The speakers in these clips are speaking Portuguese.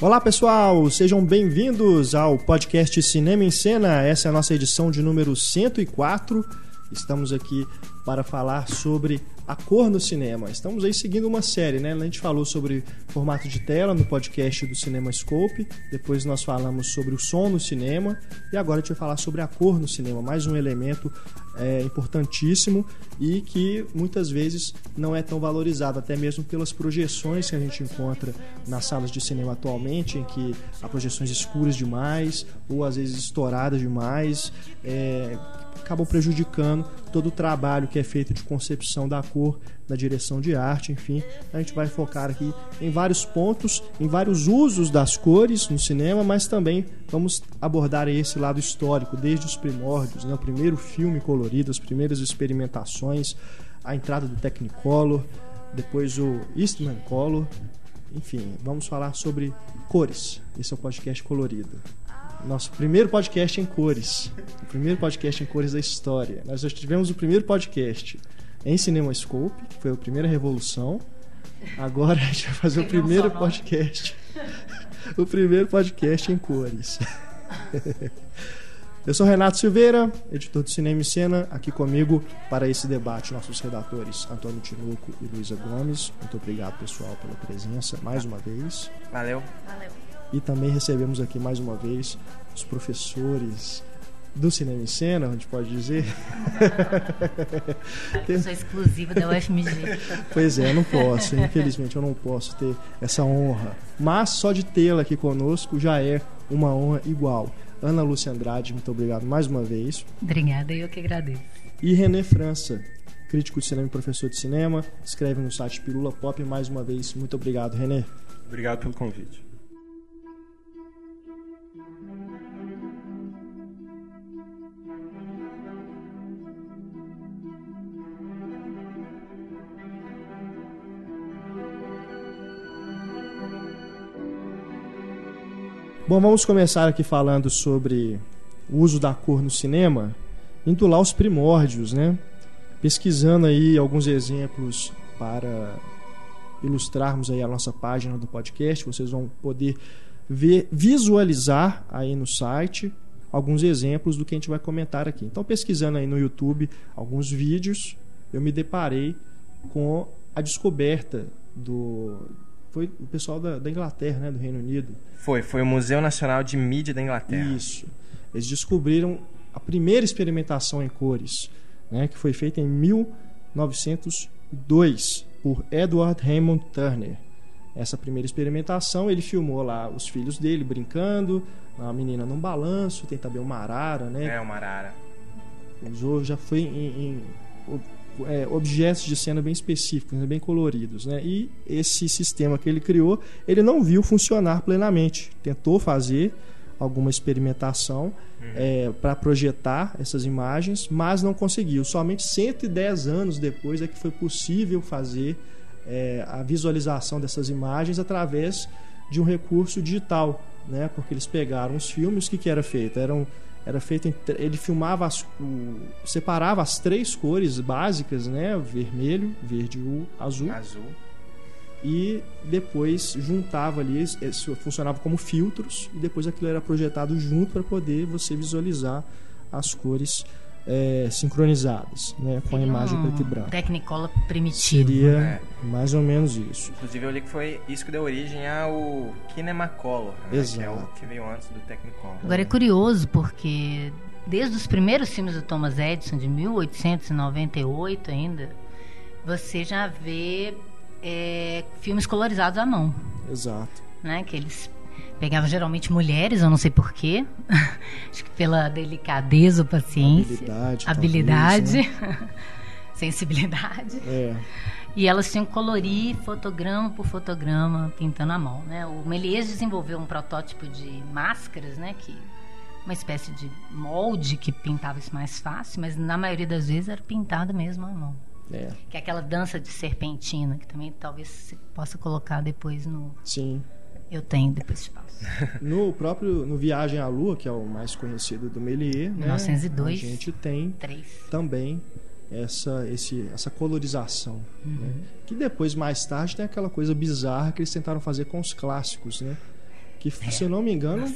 Olá pessoal, sejam bem-vindos ao podcast Cinema em Cena. Essa é a nossa edição de número 104. Estamos aqui para falar sobre a cor no cinema. Estamos aí seguindo uma série, né? A gente falou sobre formato de tela no podcast do Cinema Scope, depois nós falamos sobre o som no cinema e agora a gente vai falar sobre a cor no cinema, mais um elemento é, importantíssimo e que muitas vezes não é tão valorizado, até mesmo pelas projeções que a gente encontra nas salas de cinema atualmente, em que há projeções escuras demais ou às vezes estouradas demais. É, acabam prejudicando todo o trabalho que é feito de concepção da cor, da direção de arte, enfim. A gente vai focar aqui em vários pontos, em vários usos das cores no cinema, mas também vamos abordar esse lado histórico, desde os primórdios, né? o primeiro filme colorido, as primeiras experimentações, a entrada do Technicolor, depois o Eastman Color, enfim, vamos falar sobre cores. Esse é o podcast colorido nosso primeiro podcast em cores. O primeiro podcast em cores da história. Nós já tivemos o primeiro podcast em CinemaScope, que foi a primeira revolução. Agora a gente vai fazer o primeiro podcast. o primeiro podcast em cores. Eu sou Renato Silveira, editor do Cinema e Cena, aqui comigo para esse debate nossos redatores Antônio Tinuco e Luísa Gomes. Muito obrigado, pessoal, pela presença mais uma vez. Valeu. Valeu. E também recebemos aqui mais uma vez os professores do cinema em cena, a gente pode dizer. Sou exclusiva da UFMG. pois é, eu não posso, infelizmente eu não posso ter essa honra. Mas só de tê-la aqui conosco já é uma honra igual. Ana Lúcia Andrade, muito obrigado mais uma vez. Obrigada, eu que agradeço. E René França, crítico de cinema e professor de cinema, escreve no site Pirula Pop mais uma vez. Muito obrigado, René. Obrigado pelo convite. Bom, vamos começar aqui falando sobre o uso da cor no cinema, indo lá os primórdios, né? Pesquisando aí alguns exemplos para ilustrarmos aí a nossa página do podcast, vocês vão poder ver, visualizar aí no site alguns exemplos do que a gente vai comentar aqui. Então, pesquisando aí no YouTube alguns vídeos, eu me deparei com a descoberta do foi o pessoal da, da Inglaterra, né, do Reino Unido, foi, foi o Museu Nacional de Mídia da Inglaterra. Isso. Eles descobriram a primeira experimentação em cores, né, que foi feita em 1902 por Edward Raymond Turner. Essa primeira experimentação, ele filmou lá os filhos dele brincando, a menina num balanço, tem também uma arara, né? É, uma arara. Usou, já foi em, em é, objetos de cena bem específicos, né, bem coloridos. Né? E esse sistema que ele criou, ele não viu funcionar plenamente. Tentou fazer alguma experimentação uhum. é, para projetar essas imagens, mas não conseguiu. Somente 110 anos depois é que foi possível fazer é, a visualização dessas imagens através de um recurso digital, né? Porque eles pegaram os filmes, o que, que era feito? Eram era feito em, ele filmava as, o, separava as três cores básicas né? Vermelho verde e azul. Azul. E depois juntava ali funcionava como filtros e depois aquilo era projetado junto para poder você visualizar as cores é, sincronizadas, né, com a imagem um preto e branco. Technicolor primitivo. Seria é. mais ou menos isso. Inclusive eu li que foi isso que deu origem ao Kinemacolor, né, Exato. que é o que veio antes do Technicolor. Agora é curioso porque desde os primeiros filmes do Thomas Edison de 1898 ainda, você já vê é, filmes colorizados à mão. Exato. Né, que eles Pegava geralmente mulheres, eu não sei porquê. Acho que pela delicadeza ou paciência. Habilidade. Habilidade. Talvez, né? sensibilidade. É. E elas tinham que colorir fotograma por fotograma, pintando à mão. Né? O Méliès desenvolveu um protótipo de máscaras, né? que uma espécie de molde que pintava isso mais fácil, mas na maioria das vezes era pintado mesmo à mão. É. Que é aquela dança de serpentina, que também talvez se possa colocar depois no. Sim. Eu tenho, depois te passo. No próprio no Viagem à Lua, que é o mais conhecido do Méliès, né? 1902. A gente tem Três. também essa esse essa colorização, Uhum. né? Que depois mais tarde tem aquela coisa bizarra que eles tentaram fazer com os clássicos, né? Que, se eu não me engano,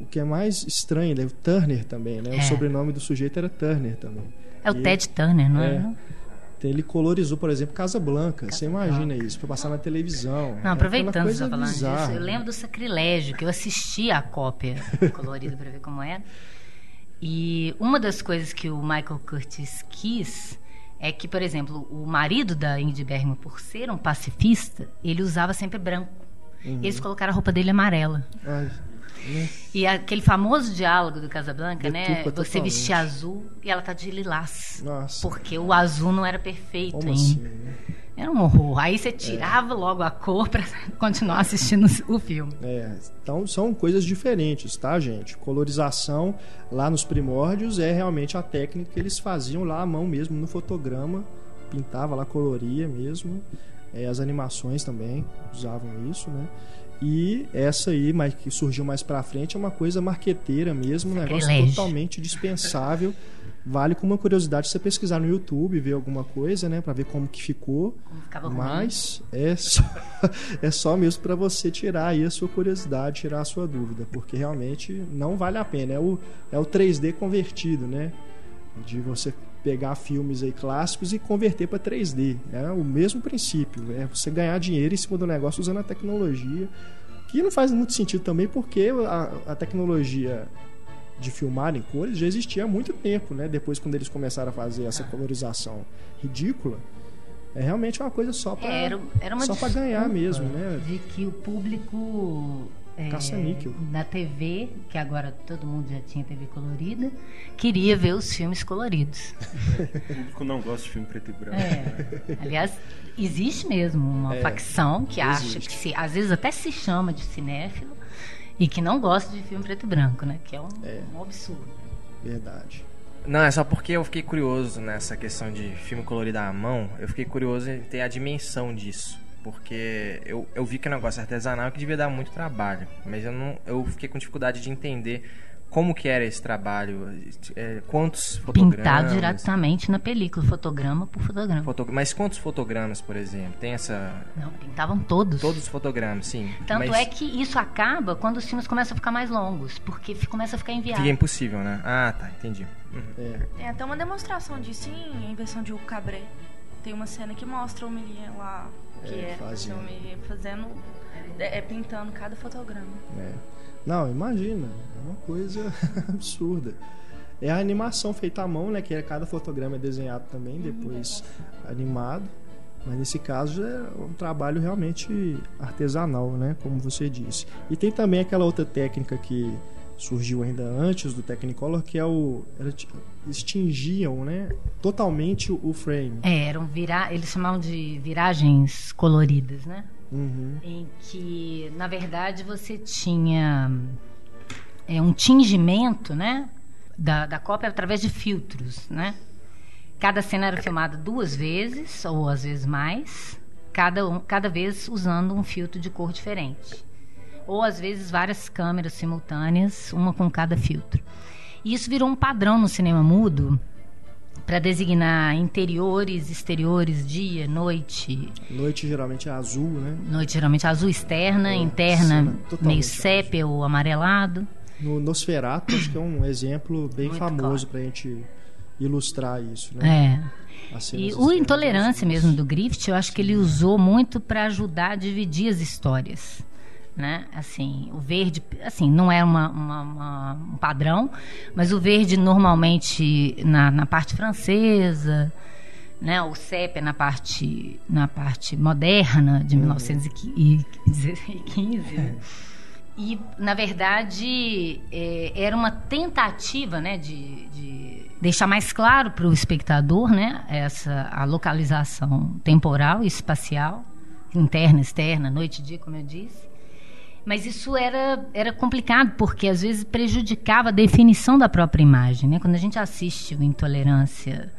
o que é mais estranho, né? o Turner também, né? É. O sobrenome do sujeito era Turner também. É o E- Ted Turner, não é? É. Então, ele colorizou, por exemplo, Casa Blanca. Você imagina isso, foi passar na televisão. Não, aproveitando você coisa tá falando bizarra, disso, eu lembro do sacrilégio, que eu assisti a cópia colorida para ver como era. E uma das coisas que o Michael Curtis quis é que, por exemplo, o marido da Ingrid Bergman, por ser um pacifista, ele usava sempre branco. Uhum. Eles colocaram a roupa dele amarela. Ai, né? E aquele famoso diálogo do Casablanca, né? Você totalmente. vestir azul e ela tá de lilás. Nossa. Porque o azul não era perfeito Como ainda. assim? né? Era um horror. Aí você tirava logo a cor pra continuar assistindo o filme. É, então são coisas diferentes, tá, gente? Colorização lá nos primórdios é realmente a técnica que eles faziam lá à mão mesmo no fotograma, pintava lá, coloria mesmo. É, as animações também usavam isso, né? E essa aí, mas que surgiu mais pra frente, é uma coisa marqueteira mesmo, um negócio totalmente dispensável. Vale com uma curiosidade você pesquisar no YouTube, ver alguma coisa, né, Pra ver como que ficou. Como ruim. Mas é só, é só mesmo para você tirar aí a sua curiosidade, tirar a sua dúvida, porque realmente não vale a pena. É o, é o 3D convertido, né? De você pegar filmes aí clássicos e converter para 3D. É o mesmo princípio. É você ganhar dinheiro em cima do negócio usando a tecnologia. Que não faz muito sentido também, porque a, a tecnologia de filmar em cores já existia há muito tempo, né? Depois, quando eles começaram a fazer essa colorização ridícula, é realmente uma coisa só para É, era, era só para ganhar mesmo, né? De que o público é, Caça-níquel. da TV, que agora todo mundo já tinha TV colorida, queria ver os filmes coloridos. O público não gosta de filme preto e branco. É. Aliás, existe mesmo uma É, facção que acha existe. que se, às vezes até se chama de cinéfilo e que não gosta de filme preto e branco, né? Que é um, É. um absurdo. Verdade. Não, é só porque eu fiquei curioso nessa questão de filme colorido à mão. Eu fiquei curioso em ter a dimensão disso. Porque eu, eu vi que o negócio é artesanal que devia dar muito trabalho. Mas eu não eu fiquei com dificuldade de entender como que era esse trabalho. é, quantos fotogramas. Pintado diretamente na película, fotograma por fotograma. foto- Mas quantos fotogramas, por exemplo? Tem essa. Não, pintavam todos. Todos os fotogramas, sim. Tanto mas é que isso acaba quando os filmes começam a ficar mais longos, porque começa a ficar inviável. Fica impossível, né? Ah, tá, entendi. Uhum. É, Tem até uma demonstração disso em inversão de O Cabré. Tem uma cena que mostra o Milian lá, que É, é, fazendo. Milian fazendo, é, é, pintando cada fotograma. é. Não, imagina, é uma coisa absurda. É a animação feita à mão, né? Que é cada fotograma é desenhado também, depois animado. Mas nesse caso é um trabalho realmente artesanal, né? Como você disse. E tem também aquela outra técnica que surgiu ainda antes do Technicolor, que é o. Eles tingiam, né? Totalmente o frame. É, eram vira... eles chamavam de viragens coloridas, né? Uhum. Em que, na verdade, você tinha é, um tingimento, né? Da, da cópia através de filtros, né? Cada cena era filmada duas vezes, ou às vezes mais, cada, um, cada vez usando um filtro de cor diferente. Ou às vezes várias câmeras simultâneas, uma com cada filtro. E isso virou um padrão no cinema mudo para designar interiores, exteriores, dia, noite, Noite geralmente é azul, né? Noite geralmente azul externa, É, interna meio sépia ou amarelado. No Nosferatu, acho que é um exemplo bem Muito famoso claro. pra gente ilustrar isso, né? É. E o Intolerância mesmo do Griffith, eu acho que ele usou muito para ajudar a dividir as histórias. Né? Assim, o verde, assim, não é uma, uma- uma- um padrão, mas o verde normalmente na, na parte francesa, né? O sépia na parte na parte moderna de 1915. né? E, na verdade, é, era uma tentativa né, de, de deixar mais claro para o espectador né, essa, a localização temporal e espacial, interna, externa, noite e dia, como eu disse. Mas isso era, era complicado, porque às vezes prejudicava a definição da própria imagem. Né? Quando a gente assiste o Intolerância,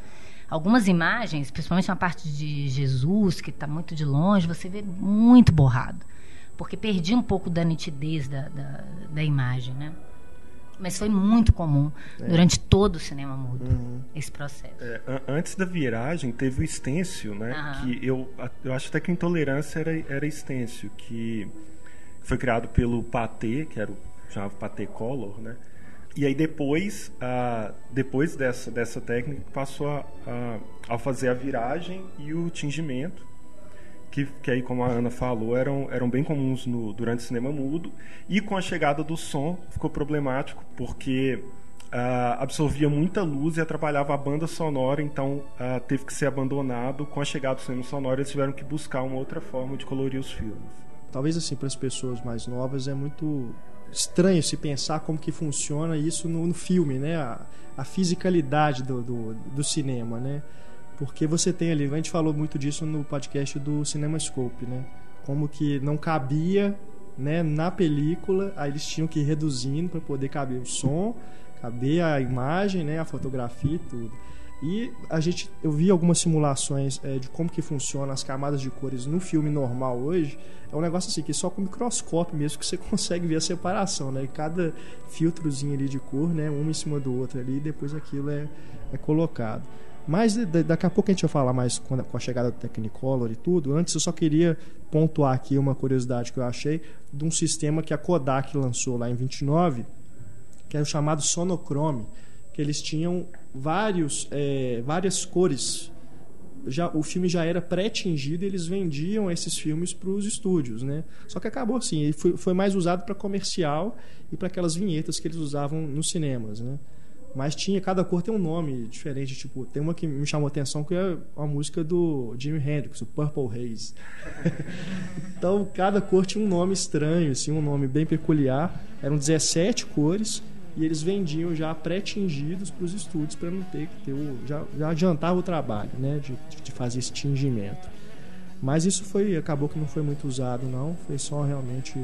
algumas imagens, principalmente na parte de Jesus, que está muito de longe, você vê muito borrado porque perdi um pouco da nitidez da, da, da imagem, né? Mas foi muito comum durante todo o cinema mudo esse processo. É, an- antes da viragem teve o Estêncio, né? Aham. Que eu, a- eu acho até que a intolerância era, era Estêncio, que foi criado pelo Pathé, que era o chamava Pathé Color, né? E aí depois, depois dessa, dessa técnica, passou a, a, a fazer a viragem e o tingimento, que, que aí, como a Ana falou, eram, eram bem comuns no, durante o cinema mudo. E com a chegada do som, ficou problemático, porque absorvia muita luz e atrapalhava a banda sonora, então teve que ser abandonado. Com a chegada do cinema sonoro, eles tiveram que buscar uma outra forma de colorir os filmes. Talvez assim, para as pessoas mais novas é muito estranho se pensar como que funciona isso no, no filme, né? A, a fisicalidade do, do, do, cinema, né? Porque você tem ali, a gente falou muito disso no podcast do CinemaScope, né? Como que não cabia né, na película, aí eles tinham que ir reduzindo para poder caber o som, caber a imagem, né, a fotografia e tudo. E a gente, eu vi algumas simulações é, de como que funciona as camadas de cores no filme normal hoje. É um negócio assim que só com microscópio mesmo que você consegue ver a separação, né? Cada filtrozinho ali de cor, né? Um em cima do outro ali, e depois aquilo é, é colocado. Mas daqui a pouco a gente vai falar mais com a chegada do Technicolor e tudo. Antes eu só queria pontuar aqui uma curiosidade que eu achei de um sistema que a Kodak lançou lá em 29, que é o chamado Sonochrome que eles tinham vários, é, várias cores. Já, o filme já era pré-tingido e eles vendiam esses filmes para os estúdios, né? Só que acabou assim, ele foi, foi mais usado para comercial e para aquelas vinhetas que eles usavam nos cinemas, né? Mas tinha, cada cor tem um nome diferente, tipo, tem uma que me chamou a atenção que é a música do Jimi Hendrix, o Purple Haze. então, cada cor tinha um nome estranho, assim, um nome bem peculiar. Eram 17 cores e eles vendiam já pré-tingidos para os estúdios para não ter que ter o, já, já adiantava o trabalho né, de, de fazer esse tingimento. Mas isso foi acabou que não foi muito usado não, foi só realmente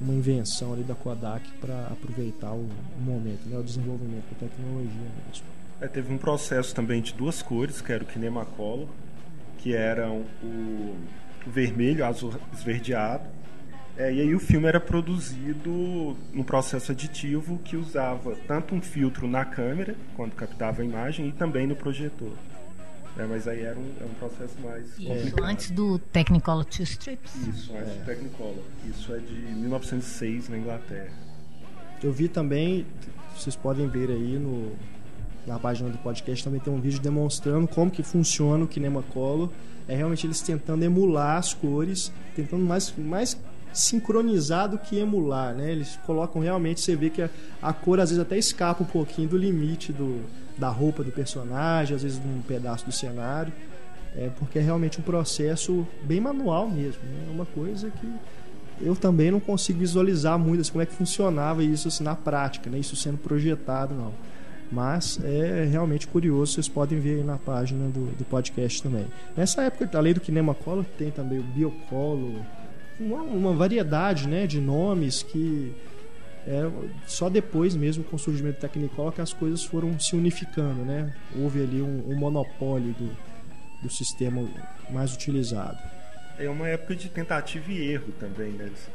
uma invenção ali da Kodak para aproveitar o, o, momento, né, o desenvolvimento da tecnologia mesmo. É, teve um processo também de duas cores, que era o Kinemacolor, que eram o vermelho, azul esverdeado é, e aí o filme era produzido num processo aditivo que usava tanto um filtro na câmera, quando captava a imagem, e também no projetor. É, mas aí era um, era um processo mais Isso, complicado. antes do Technicolor Two Strips? Isso, antes é. do Technicolor. Isso é de 1906 na Inglaterra. Eu vi também, vocês podem ver aí no, na página do podcast, também tem um vídeo demonstrando como que funciona o Kinemacolor. É realmente eles tentando emular as cores, tentando mais, mais sincronizado que emular, né? Eles colocam realmente, você vê que a, a, cor às vezes até escapa um pouquinho do limite do, da roupa do personagem, às vezes de um pedaço do cenário, é porque é realmente um processo bem manual mesmo, né? É uma coisa que eu também não consigo visualizar muito assim, como é que funcionava isso assim, na prática, né? Isso sendo projetado, não. Mas é realmente curioso, vocês podem ver aí na página do, do podcast também. Nessa época, além do Kinema Color, tem também o Biocolor, uma, uma variedade né, de nomes que é, só depois mesmo com o surgimento do Technicolor que as coisas foram se unificando, né? Houve ali um, um monopólio do, do sistema mais utilizado. É uma época de tentativa e erro também, né? Eles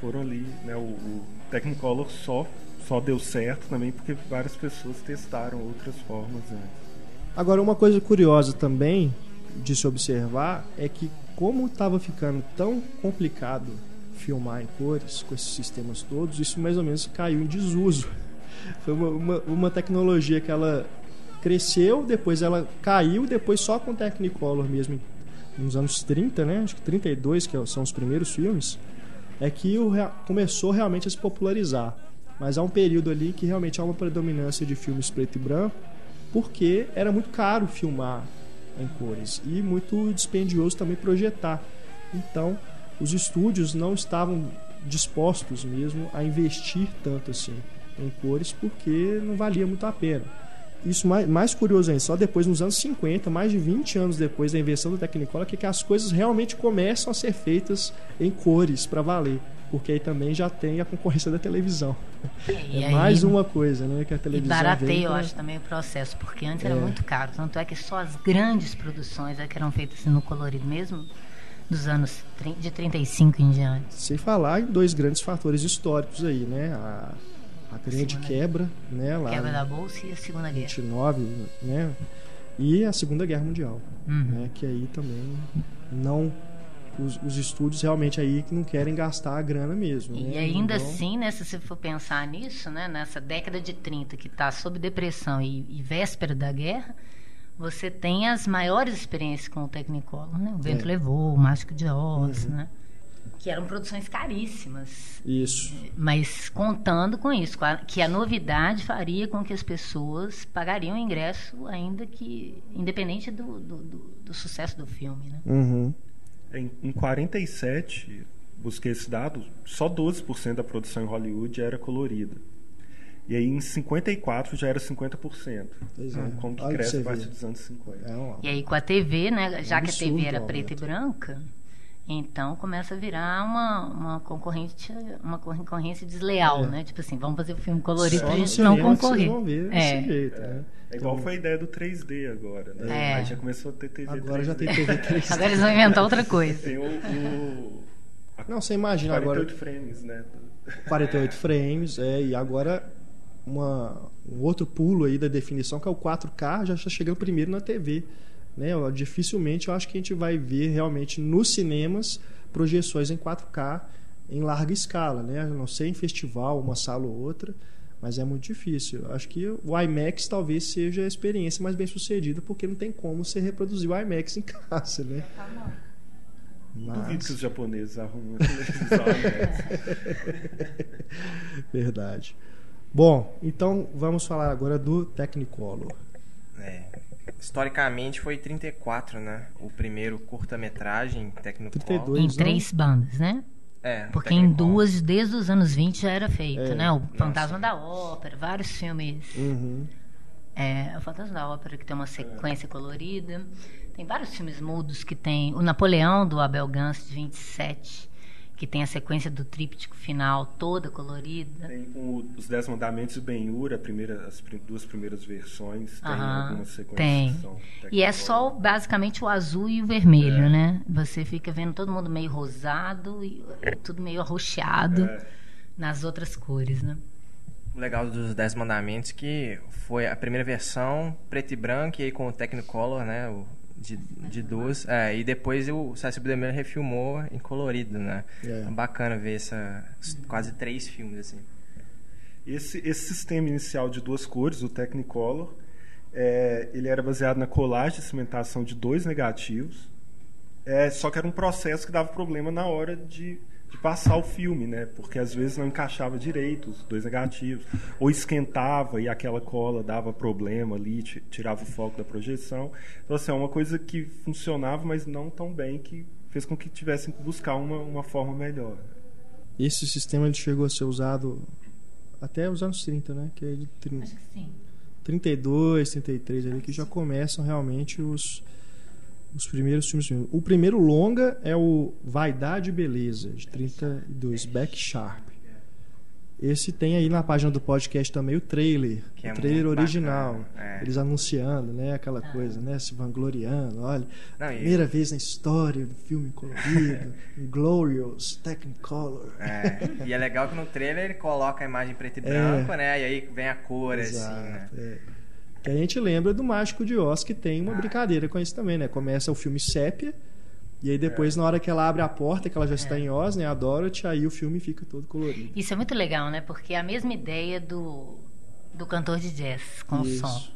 foram ali, né? O, o Technicolor só, só deu certo também porque várias pessoas testaram outras formas antes. Agora, uma coisa curiosa também de se observar é que como estava ficando tão complicado filmar em cores com esses sistemas todos, isso mais ou menos caiu em desuso. Foi uma, uma, uma tecnologia que ela cresceu, depois ela caiu, depois só com Technicolor mesmo, nos anos 30, né? Acho que 32, que são os primeiros filmes, é que o, começou realmente a se popularizar. Mas há um período ali que realmente há uma predominância de filmes preto e branco, porque era muito caro filmar em cores e muito dispendioso também projetar. Então, os estúdios não estavam dispostos mesmo a investir tanto assim em cores porque não valia muito a pena. Isso mais, mais curioso ainda, só depois, nos anos 50, mais de 20 anos depois da invenção do Technicolor, que, que as coisas realmente começam a ser feitas em cores para valer porque aí também já tem a concorrência da televisão. E é aí, mais uma coisa, né, que a televisão e barateia, eu pra... acho, também o processo, porque antes é. era muito caro. Tanto é que só as grandes produções é que eram feitas no colorido mesmo, dos anos de 35 em diante. Sem falar em dois grandes fatores históricos aí, né? A, a grande segunda, quebra, né? Lá quebra da Bolsa e a Segunda Guerra. 29, né? E a Segunda Guerra Mundial, uhum. né? Que aí também não os, os estúdios realmente aí que não querem gastar a grana mesmo. E né? ainda Então, assim, né, se você for pensar nisso, né, nessa década de 30 que está sob depressão e, e véspera da guerra, você tem as maiores experiências com o Technicolor, né? O Vento É. Levou, o Mágico de Oz, né? Que eram produções caríssimas. Isso. Mas contando com isso, que a novidade faria com que as pessoas pagariam o ingresso, ainda que independente do, do, do- do sucesso do filme, né? Uhum. Em, em 47, busquei esse dado, só 12% da produção em Hollywood era colorida. E aí em 54 já era 50%. Pois é. Então, como que Olha cresce a partir dos anos 50. É um, E aí com a TV, né, já que a TV era preta e aumento. branca, então começa a virar uma, uma concorrente, uma concorrência desleal, É. né? Tipo assim, vamos fazer o filme colorido pra no gente não concorrer. É. desse jeito, né? É igual foi a ideia do 3D agora, né? É. Aí já começou a ter TV Agora 3D. já tem TV 3D. Agora eles vão inventar outra coisa. Tem o, o a Não, você imagina 48 agora frames, né? 48 frames, é, e agora uma, um outro pulo aí da definição que é o 4K, já está chegando primeiro na TV. Né? Eu- Dificilmente eu acho que a gente vai ver realmente nos cinemas projeções em 4K em larga escala, né? A não sei em festival, uma sala ou outra, mas é muito difícil. Eu Acho que o IMAX talvez seja a experiência mais bem sucedida, porque não tem como você reproduzir o IMAX em casa, né? Duvido que Mas, os japoneses arrumam televisão. né? verdade. Bom, então vamos falar agora do Technicolor. É. Historicamente foi 34, né? O primeiro curta-metragem Technicolor. 32. Em Dois, três bandas, né? É, Porque em duas, desde os anos 20 já era feito, É. né? O Fantasma da Ópera, vários filmes. Uhum. É, o Fantasma da Ópera que tem uma sequência colorida. Tem vários filmes mudos que tem. O Napoleão do Abel Gance, de 27, que tem a sequência do tríptico final toda colorida. Tem o- os Dez Mandamentos o Ben-Hur, as prim- duas primeiras versões. Tem Aham, algumas sequências tem. que são E é só basicamente o azul e o vermelho, É. né? Você fica vendo todo mundo meio rosado e tudo meio arroxeado É. nas outras cores, né? O legal dos Dez Mandamentos que foi a primeira versão preto e branco e aí com o Technicolor, né? O, de, de duas. É, e depois o Cecil B. DeMille refilmou em colorido, né? É. bacana ver essa quase três filmes assim. Esse, esse sistema inicial de duas cores, o Technicolor, é, ele era baseado na colagem de cimentação de dois negativos, é, só que era um processo que dava problema na hora de, de passar o filme, né? Porque às vezes não encaixava direito os dois negativos, ou esquentava e aquela cola dava problema ali, ti- tirava o foco da projeção. Então, assim, é uma coisa que funcionava, mas não tão bem, que fez com que tivessem que buscar uma, uma forma melhor. Esse sistema ele chegou a ser usado até os anos 30, né? Que é de 30, Acho que sim. 32, 33 ali que já começam realmente os os primeiros filmes. O primeiro longa é o Vaidade e Beleza, de 32, Beck Sharp. Esse tem aí na página do podcast também o trailer, Que o é trailer original. é. Eles anunciando, né? Aquela coisa, né? Se vangloriando. Olha, Não, primeira vez na história do filme colorido, Glorious Technicolor. É, e é legal que no trailer ele coloca a imagem preto e É. branco, né? E aí vem a cor, assim, né? Exato, é. Que a gente lembra do Mágico de Oz, que tem uma brincadeira com isso também, né? Começa o filme Sépia, e aí depois, na hora que ela abre a porta, que ela já está em Oz, né? A Dorothy, aí o filme fica todo colorido. Isso é muito legal, né? Porque é a mesma ideia do, do cantor de jazz com Isso. o som.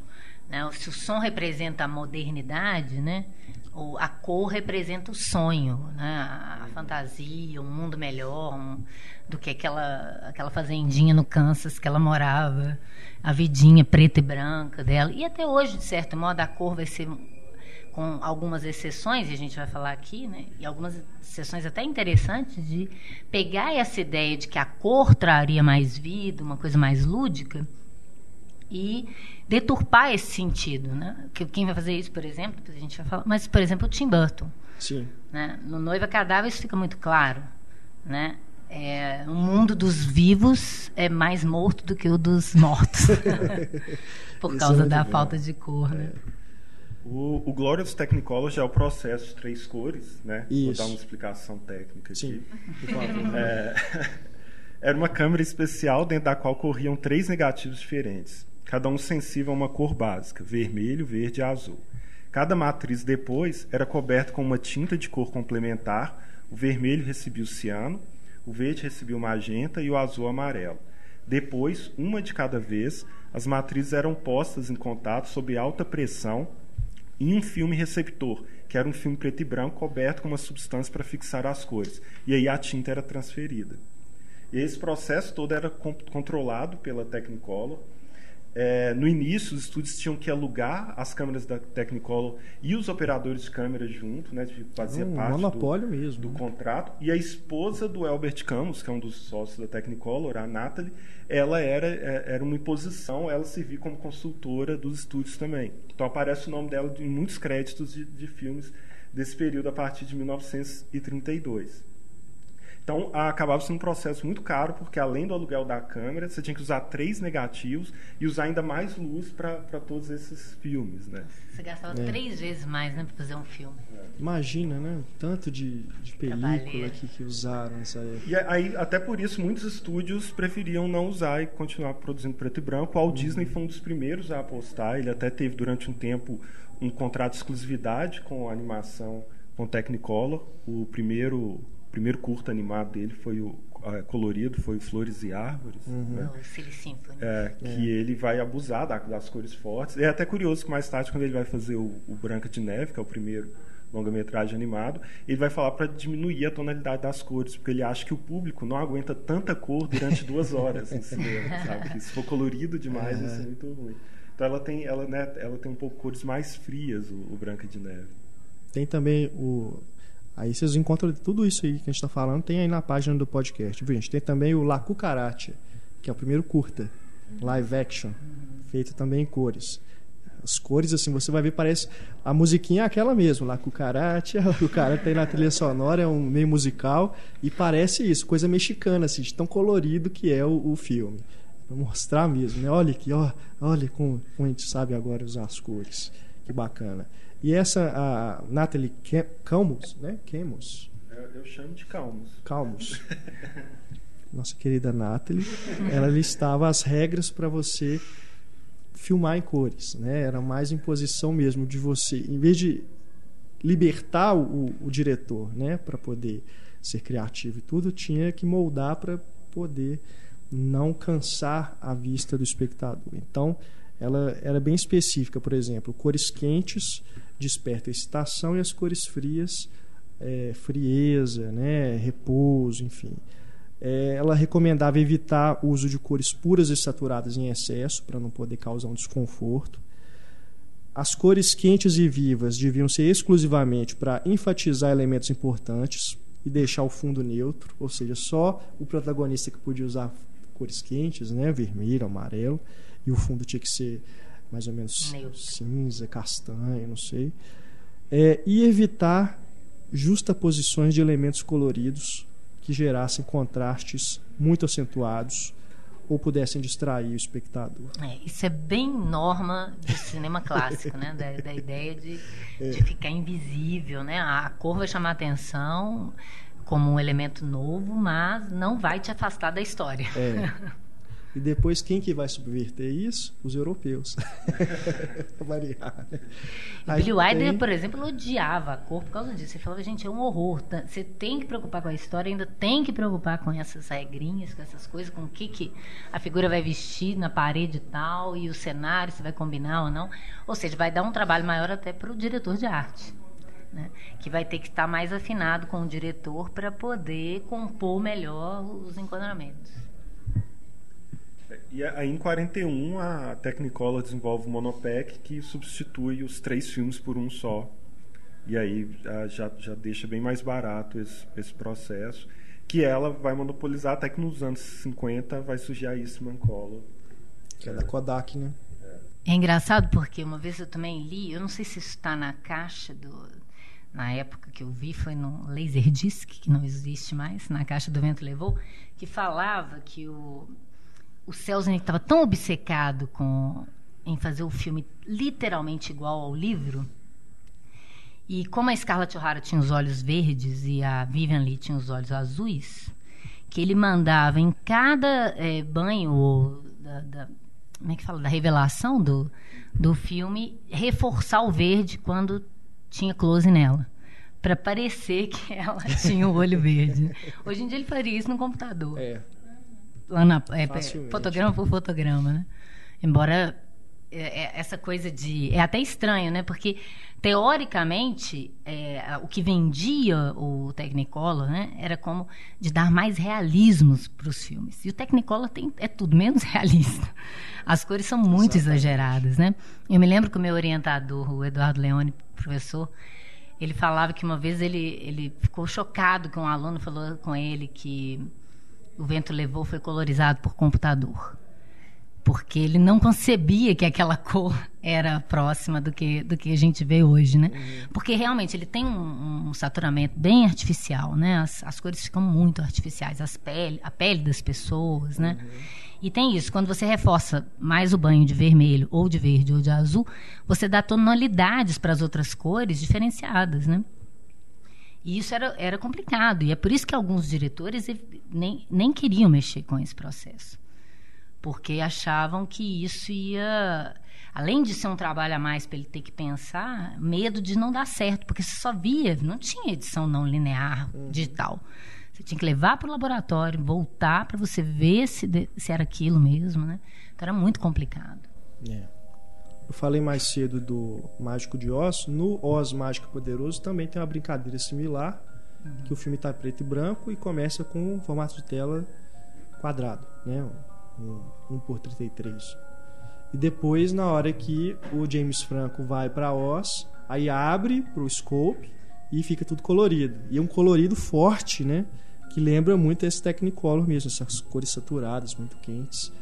Né? Se o som representa a modernidade, né? O, a cor representa o sonho, né? a, a fantasia, um mundo melhor um- do que aquela, aquela fazendinha no Kansas que ela morava, a vidinha preta e branca dela. E até hoje, de certo modo, a cor vai ser com algumas exceções, e a gente vai falar aqui, né? E algumas exceções até interessantes de pegar essa ideia de que a cor traria mais vida, uma coisa mais lúdica, e deturpar esse sentido, né? Que quem vai fazer isso, por exemplo, a gente vai falar, mas por exemplo, o Tim Burton, Sim. né? No Noiva Cadáver isso fica muito claro, né? É, o mundo dos vivos é mais morto do que o dos mortos, por Isso causa é da bom. falta de cor, né? O, o Glorious Technicolor já é o processo de três cores, né? Isso. Vou dar uma explicação técnica Sim, aqui. É, era uma câmera especial dentro da qual corriam três negativos diferentes, cada um sensível a uma cor básica, vermelho, verde e azul. Cada matriz depois era coberta com uma tinta de cor complementar. O vermelho recebia o ciano, o verde recebia o magenta e o azul amarelo. Depois, uma de cada vez, as matrizes eram postas em contato sob alta pressão em um filme receptor, que era um filme preto e branco coberto com uma substância para fixar as cores. E aí a tinta era transferida. E esse processo todo era controlado pela Technicolor é, no início, os estúdios tinham que alugar as câmeras da Technicolor e os operadores de câmera junto, né? Fazia um parte monopólio do, mesmo, do né? contrato. E a esposa do Albert Camus, que é um dos sócios da Technicolor, a Natalie, ela era, é, era uma imposição, ela servia como consultora dos estúdios também. Então aparece o nome dela em muitos créditos de, de filmes desse período a partir de 1932. Então, acabava sendo um processo muito caro, porque além do aluguel da câmera, você tinha que usar três negativos e usar ainda mais luz para todos esses filmes, né? Você gastava é. três vezes mais, né, para fazer um filme. Imagina, né? Tanto de, de película que, que usaram nessa época. E aí, até por isso, muitos estúdios preferiam não usar e continuar produzindo preto e branco. O Walt uhum. Disney foi um dos primeiros a apostar. Ele até teve, durante um tempo, um contrato de exclusividade com a animação com Technicolor. O primeiro primeiro curto animado dele foi o colorido, foi Flores e Árvores. Uhum. Né? O é, que é. ele vai abusar da, das cores fortes. É até curioso que mais tarde, quando ele vai fazer o, o Branca de Neve, que é o primeiro longa-metragem animado, ele vai falar para diminuir a tonalidade das cores, porque ele acha que o público não aguenta tanta cor durante duas horas em cinema, sabe? se for colorido demais, uhum. isso é muito ruim. Então ela tem, ela, né, ela tem um pouco cores mais frias, o, o Branca de Neve. Tem também o Aí vocês encontram tudo isso aí que a gente está falando, tem aí na página do podcast. Viu, gente? Tem também o La Cucaracha, que é o primeiro curta, live action, feito também em cores. As cores, assim, você vai ver, parece. A musiquinha é aquela mesmo, La Cucaracha, o cara tem na trilha sonora, é um meio musical, e parece isso, coisa mexicana, assim, de tão colorido que é o, o filme. Pra mostrar mesmo, né? Olha aqui, ó, olha como, como a gente sabe agora usar as cores. Que bacana. E essa, a Natalie Calmus, né? Calmus. Eu, eu chamo de Calmus. Calmus. Nossa querida Natalie, ela listava as regras para você filmar em cores, né? Era mais imposição mesmo de você, em vez de libertar o, o diretor, né, para poder ser criativo e tudo, tinha que moldar para poder não cansar a vista do espectador. Então, ela era bem específica, por exemplo, cores quentes desperta excitação e as cores frias, é, frieza, né, repouso, enfim. É, ela recomendava evitar o uso de cores puras e saturadas em excesso para não poder causar um desconforto. As cores quentes e vivas deviam ser exclusivamente para enfatizar elementos importantes e deixar o fundo neutro, ou seja, só o protagonista que podia usar cores quentes, né, vermelho, amarelo, e o fundo tinha que ser mais ou menos Neutro. cinza, castanho, não sei. É, e evitar justaposições de elementos coloridos que gerassem contrastes muito acentuados ou pudessem distrair o espectador. É, isso é bem norma do cinema clássico, né? Da, da ideia de, é. de, ficar invisível, né? A cor vai chamar atenção como um elemento novo, mas não vai te afastar da história. É. E depois quem que vai subverter isso? Os europeus. variar. Billy Wilder, tem... por exemplo, odiava a cor por causa disso. Ele falava, gente, é um horror. Tá, você tem que preocupar com a história, ainda tem que preocupar com essas regrinhas, com essas coisas, com o que, que a figura vai vestir na parede e tal, e o cenário, se vai combinar ou não. Ou seja, vai dar um trabalho maior até para o diretor de arte. Né? que vai ter que estar mais afinado com o diretor para poder compor melhor os enquadramentos. E aí, em 41, a Technicolor desenvolve o Monopack, que substitui os três filmes por um só. E aí já, já deixa bem mais barato esse, esse processo. Que ela vai monopolizar até que nos anos 50 vai surgir a Eastman Color. Que é da Kodak, né? É engraçado porque uma vez eu também li, eu não sei se isso está na caixa do. Na época que eu vi, foi no Laserdisc, que não existe mais, na caixa do Vento Levou, que falava que o, o Selznick estava tão obcecado com em fazer o filme literalmente igual ao livro. E como a Scarlett O'Hara tinha os olhos verdes e a Vivian Lee tinha os olhos azuis, que ele mandava em cada é, banho da, da, como é que fala? Da revelação do, do filme, reforçar o verde quando tinha close nela. Para parecer que ela tinha o olho verde. Hoje em dia ele faria isso no computador. É. Lá na, é, fotograma por fotograma, né? Embora é, é, essa coisa de. É até estranho, né? Porque, teoricamente, é, o que vendia o Technicolor né, era como de dar mais realismos para os filmes. E o Technicolor tem, é tudo menos realista. As cores são muito Exatamente. exageradas, né? Eu me lembro que o meu orientador, o Eduardo Leone, professor, ele falava que uma vez ele, ele ficou chocado que um aluno falou com ele que o vento levou foi colorizado por computador porque ele não concebia que aquela cor era próxima do que, do que a gente vê hoje, né? Porque realmente ele tem um, um saturamento bem artificial, né? As, as cores ficam muito artificiais, as pele, a pele das pessoas, né? E tem isso, quando você reforça mais o banho de vermelho, ou de verde, ou de azul, você dá tonalidades para as outras cores diferenciadas, né? E isso era, era complicado. E é por isso que alguns diretores nem, nem queriam mexer com esse processo porque achavam que isso ia, além de ser um trabalho a mais para ele ter que pensar, medo de não dar certo, porque você só via, não tinha edição não linear digital. Você tinha que levar para o laboratório, voltar para você ver se, se era aquilo mesmo, né? Então era muito complicado. É. Eu falei mais cedo do Mágico de Oz. No Oz Mágico Poderoso também tem uma brincadeira similar, que o filme está preto e branco e começa com um formato de tela quadrado, né? Um, um por 33. E depois, na hora que o James Franco vai para Oz, aí abre pro scope e fica tudo colorido. E é um colorido forte, né? Que lembra muito esse Technicolor mesmo, essas cores saturadas, muito quentes.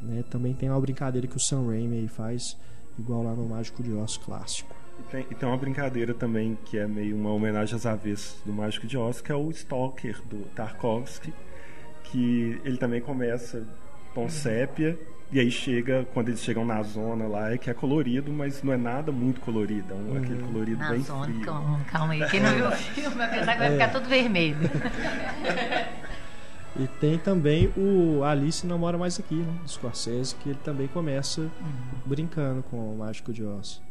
Né? Também tem uma brincadeira que o Sam Raimi faz, igual lá no Mágico de Oz clássico. E tem, e tem uma brincadeira também que é meio uma homenagem às avessas do Mágico de Oz, que é o Stalker do Tarkovsky, que ele também começa tom sépia e aí chega quando eles chegam na zona lá é que é colorido, mas não é nada muito colorido, é um, aquele colorido Na bem zona, frio. calma, calma aí. Quem não viu o filme vai pensar que vai ficar tudo vermelho. E tem também o Alice Namora Mais Aqui, né? Do Scorsese, que ele também começa brincando com o Mágico de Oz.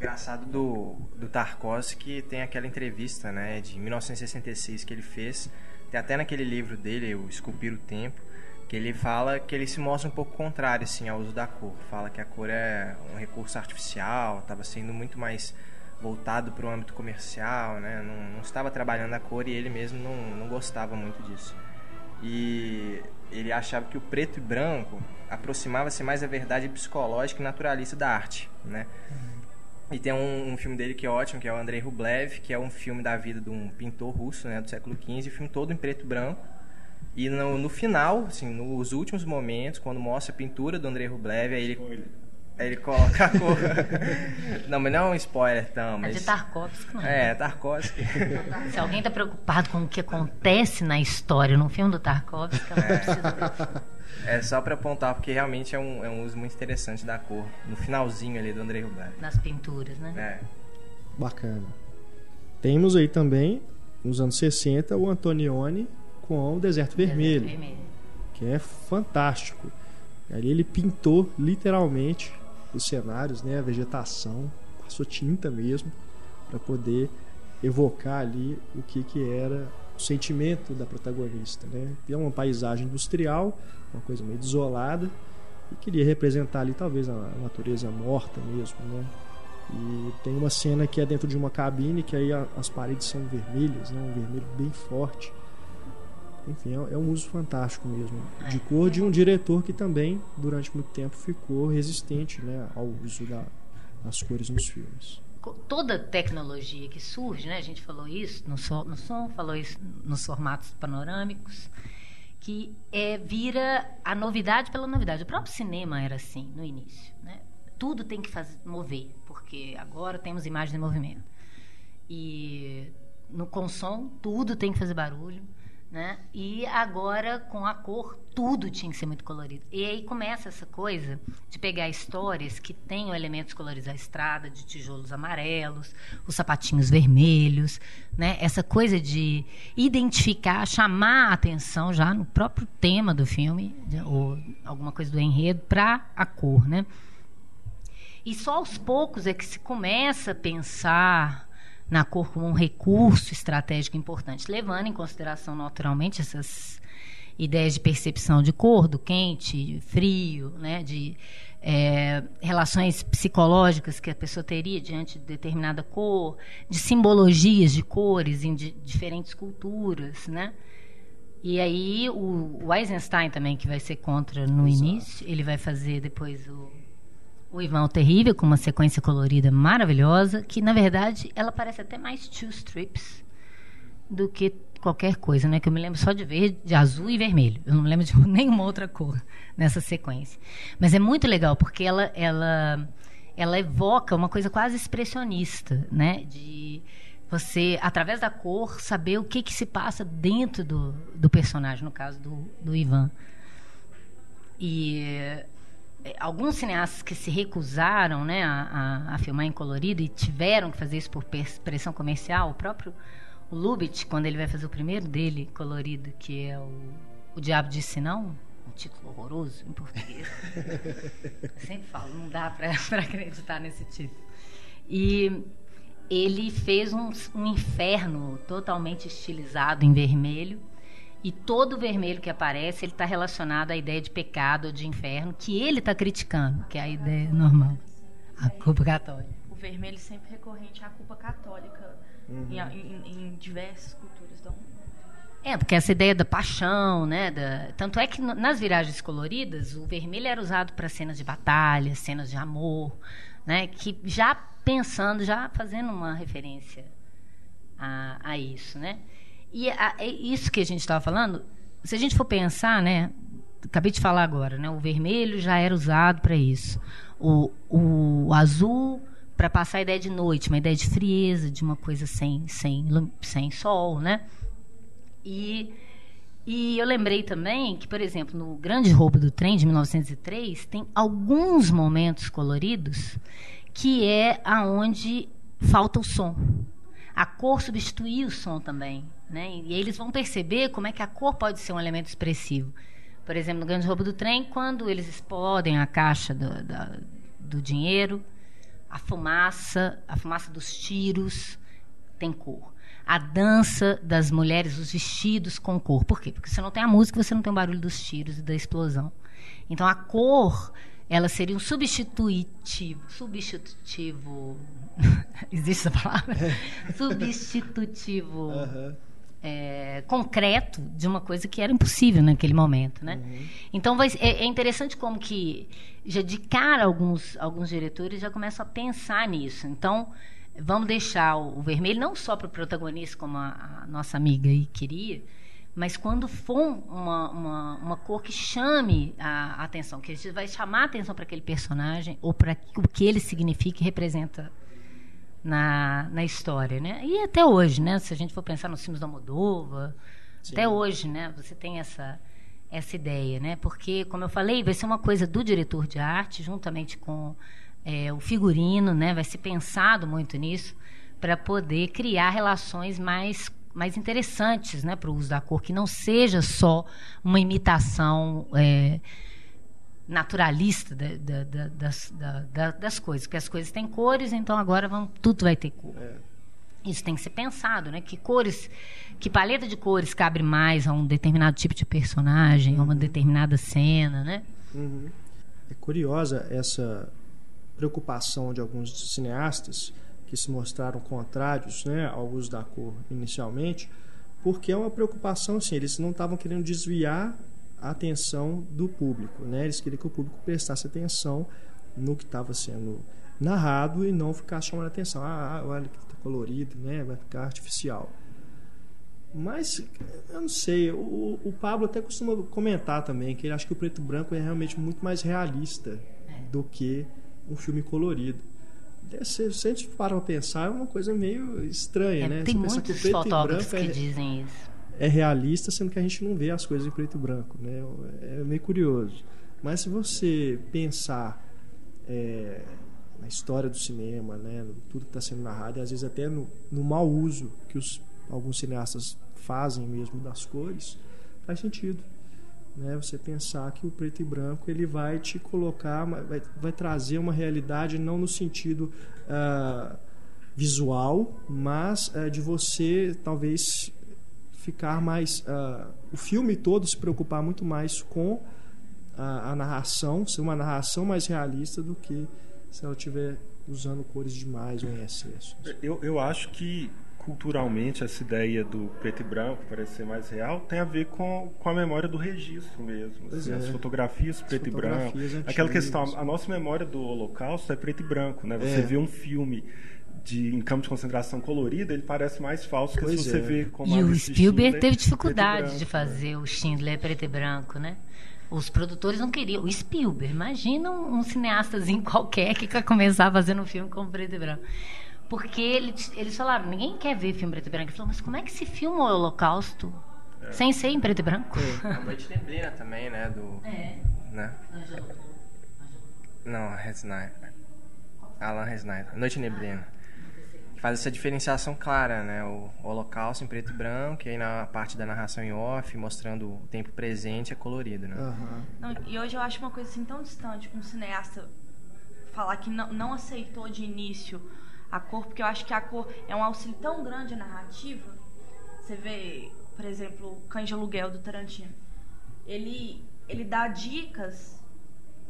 Engraçado do, do Tarkovsky tem aquela entrevista, né, de 1966 que ele fez. Tem até naquele livro dele, o Esculpir o Tempo, que ele fala que ele se mostra um pouco contrário assim ao uso da cor. Fala que a cor é um recurso artificial, estava sendo muito mais voltado para o âmbito comercial, né? Não, não estava trabalhando a cor e ele mesmo não, não gostava muito disso. E ele achava que o preto e branco aproximava-se mais da verdade psicológica e naturalista da arte, né? E tem um, um, filme dele que é ótimo, que é o Andrei Rublev, que é um filme da vida de um pintor russo, né, do século XV, o filme todo em preto e branco. E no, no final, assim, nos últimos momentos, quando mostra a pintura do Andrei Rublev, aí ele, aí ele coloca a cor. não, mas não é um spoiler, tão, É mas... de Tarkovsky, não É, Tarkovsky. Se alguém está preocupado com o que acontece na história no filme do Tarkovsky, não precisa ver. É só para apontar, porque realmente é um, é um uso muito interessante da cor. No finalzinho ali do Andrei Rublev. nas pinturas, né? É. Bacana. Temos aí também, nos anos 60, o Antonioni com o Deserto Vermelho, Vermelho. que é fantástico. Ali ele pintou literalmente os cenários, né, a vegetação, passou tinta mesmo para poder evocar ali o que que era o sentimento da protagonista, né? É uma paisagem industrial, uma coisa meio desolada e queria representar ali talvez a natureza morta mesmo, né? E tem uma cena que é dentro de uma cabine que aí as paredes são vermelhas, né? Um vermelho bem forte. Enfim, é, é um uso fantástico mesmo de cor de um diretor que também durante muito tempo ficou resistente, né, ao uso da- das cores nos filmes. Toda tecnologia que surge, né? A gente falou isso no som, no som falou isso nos formatos panorâmicos, que é, vira a novidade pela novidade. O próprio cinema era assim no início, né? Tudo tem que fazer, mover, porque agora temos imagem em movimento. E no com som, tudo tem que fazer barulho. Né? E agora, com a cor, tudo tinha que ser muito colorido. E aí começa essa coisa de pegar histórias que tenham elementos coloridos a estrada, de tijolos amarelos, os sapatinhos vermelhos, né? essa coisa de identificar, chamar a atenção já no próprio tema do filme, ou alguma coisa do enredo, para a cor. Né? E só aos poucos é que se começa a pensar na cor como um recurso estratégico importante, levando em consideração naturalmente essas ideias de percepção de cor, do quente, frio, né, de é, relações psicológicas que a pessoa teria diante de determinada cor, de simbologias de cores em de, diferentes culturas, né? E aí o, o Eisenstein também que vai ser contra no Exato. início, ele vai fazer depois o o Ivan o Terrível, com uma sequência colorida maravilhosa, que na verdade ela parece até mais two strips do que qualquer coisa, né? Que eu me lembro só de ver de azul e vermelho. Eu não me lembro de nenhuma outra cor nessa sequência. Mas é muito legal porque ela ela ela evoca uma coisa quase expressionista, né? De você, através da cor, saber o que, que se passa dentro do, do personagem, no caso do, do Ivan. E é, alguns cineastas que se recusaram né, a, a, a, filmar em colorido e tiveram que fazer isso por pressão comercial, o próprio o Lubitsch, quando ele vai fazer o primeiro dele colorido, que é o, o Diabo Disse Não, um título horroroso em português. sempre falo, não dá para acreditar nesse título. E ele fez um, um inferno totalmente estilizado em vermelho e todo o vermelho que aparece, ele está relacionado à ideia de pecado ou de inferno, que ele está criticando, que é a ideia normal. A culpa católica. O vermelho sempre recorrente à culpa católica uhum. em, em, em, diversas culturas do mundo. É, porque essa ideia da paixão, né? Da... Tanto é que nas viragens coloridas, o vermelho era usado para cenas de batalha, cenas de amor, né? Que já pensando, já fazendo uma referência a, a isso, né? E a, é isso que a gente estava falando, se a gente for pensar, né? Acabei de falar agora, né? O vermelho já era usado para isso. O, o azul para passar a ideia de noite, uma ideia de frieza, de uma coisa sem, sem, sem sol, né? E, e eu lembrei também que, por exemplo, no Grande Roubo do Trem, de 1903, tem alguns momentos coloridos que é aonde falta o som. A cor substitui o som também. Né? E eles vão perceber como é que a cor pode ser um elemento expressivo. Por exemplo, no Grande Roubo do Trem, quando eles explodem a caixa do, da, do dinheiro, a fumaça, a fumaça dos tiros tem cor. A dança das mulheres, os vestidos com cor. Por quê? Porque você não tem a música, você não tem o barulho dos tiros e da explosão. Então a cor, ela seria um substitutivo, substitutivo, existe essa palavra? É. Substitutivo. Uhum é, concreto de uma coisa que era impossível naquele momento, né? Uhum. Então vai, é, é, interessante como que já de cara alguns alguns diretores já começam a pensar nisso. Então vamos deixar o, o vermelho não só para o protagonista como a, a, nossa amiga aí queria, mas quando for uma, uma, uma cor que chame a, a atenção, que a gente vai chamar a atenção para aquele personagem ou para o que ele significa e representa na, na história, né? E até hoje, né? Se a gente for pensar nos filmes da Moldova, até hoje, né? Você tem essa essa ideia, né? Porque, como eu falei, vai ser uma coisa do diretor de arte, juntamente com é, o figurino, né? Vai ser pensado muito nisso para poder criar relações mais mais interessantes, né, para o uso da cor, que não seja só uma imitação é, naturalista da, da, da, das, das coisas, porque as coisas têm cores, então agora vão, tudo vai ter cor. É. Isso tem que ser pensado, né? Que cores, que paleta de cores cabe mais a um determinado tipo de personagem, uhum. a uma determinada cena, né? Uhum. É curiosa essa preocupação de alguns cineastas que se mostraram contrários, né, ao uso da cor inicialmente, porque é uma preocupação assim, eles não estavam querendo desviar a atenção do público. Né? Eles queriam que o público prestasse atenção no que estava sendo narrado e não ficar chamando atenção. Ah, ah olha que está colorido, né? vai ficar artificial. Mas, eu não sei, o, o, Pablo até costuma comentar também que ele acha que o preto e branco é realmente muito mais realista do que um filme colorido. Se, se a gente para pensar, é uma coisa meio estranha, é, né? Tem muitos fotógrafos que, que é, dizem isso é realista, sendo que a gente não vê as coisas em preto e branco, né? É meio curioso. Mas se você pensar é, na história do cinema, né, tudo que está sendo narrado, e às vezes até no, no mau uso que os, alguns cineastas fazem mesmo das cores, faz sentido. Né? Você pensar que o preto e branco ele vai te colocar, vai, vai trazer uma realidade não no sentido uh, visual, mas uh, de você talvez ficar mais uh, o filme todo se preocupar muito mais com a, a narração, ser uma narração mais realista do que se ela estiver usando cores demais ou em excesso. Eu, eu acho que culturalmente essa ideia do preto e branco parecer mais real tem a ver com, com a memória do registro mesmo. Assim, é. As fotografias preto as fotografias e branco. Antigas. Aquela questão, a nossa memória do Holocausto é preto e branco, né? Você é. vê um filme de em campo de concentração colorida, ele parece mais falso que pois se você é. vê como E o Spielberg teve dificuldade de fazer o Schindler preto e branco, né? Os produtores não queriam. O Spielberg, imagina um, um cineastazinho qualquer que quer começar fazendo um filme com preto e branco. Porque eles, eles falaram, ninguém quer ver filme preto e branco. Ele falou, mas como é que se filma o Holocausto é. sem ser em preto e branco? É. A Noite Neblina também, né? Do, é. Né? Não, Resnight. Alan Resnight. Noite Neblina faz essa diferenciação clara, né? O holocausto em preto e branco, e aí na parte da narração em off, mostrando o tempo presente, é colorido, né? Uhum. Não, e hoje eu acho uma coisa assim tão distante um cineasta falar que não, não aceitou de início a cor, porque eu acho que a cor é um auxílio tão grande à narrativa. Você vê, por exemplo, Cães de Aluguel do Tarantino. Ele, ele dá dicas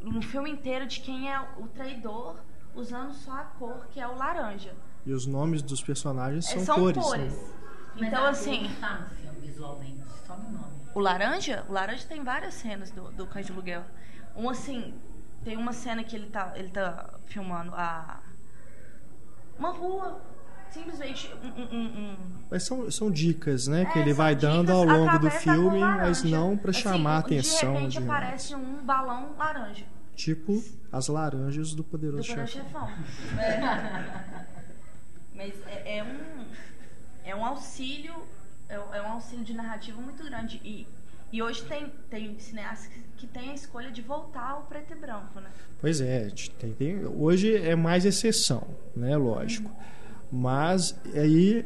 no filme inteiro de quem é o traidor usando só a cor que é o laranja. E os nomes dos personagens são, são cores. cores. Né? Então, assim. Tá no filme, visualmente, só no nome. O laranja? O laranja tem várias cenas do, do Cães de Aluguel. Um, assim, tem uma cena que ele tá, ele tá filmando a. Uma rua. Simplesmente um. um, um... Mas são, são dicas, né? É, que ele vai dando ao longo do filme, mas não para assim, chamar a atenção. De repente de aparece um balão laranja. Tipo as laranjas do Poderoso, do poderoso Chefão. chefão. É. Mas é, é, um, é um auxílio, é, é, um auxílio de narrativa muito grande. E, e hoje tem, tem cineastas que, tem a escolha de voltar ao preto e branco, né? Pois é, tem, tem, hoje é mais exceção, né? Lógico. Uhum. Mas aí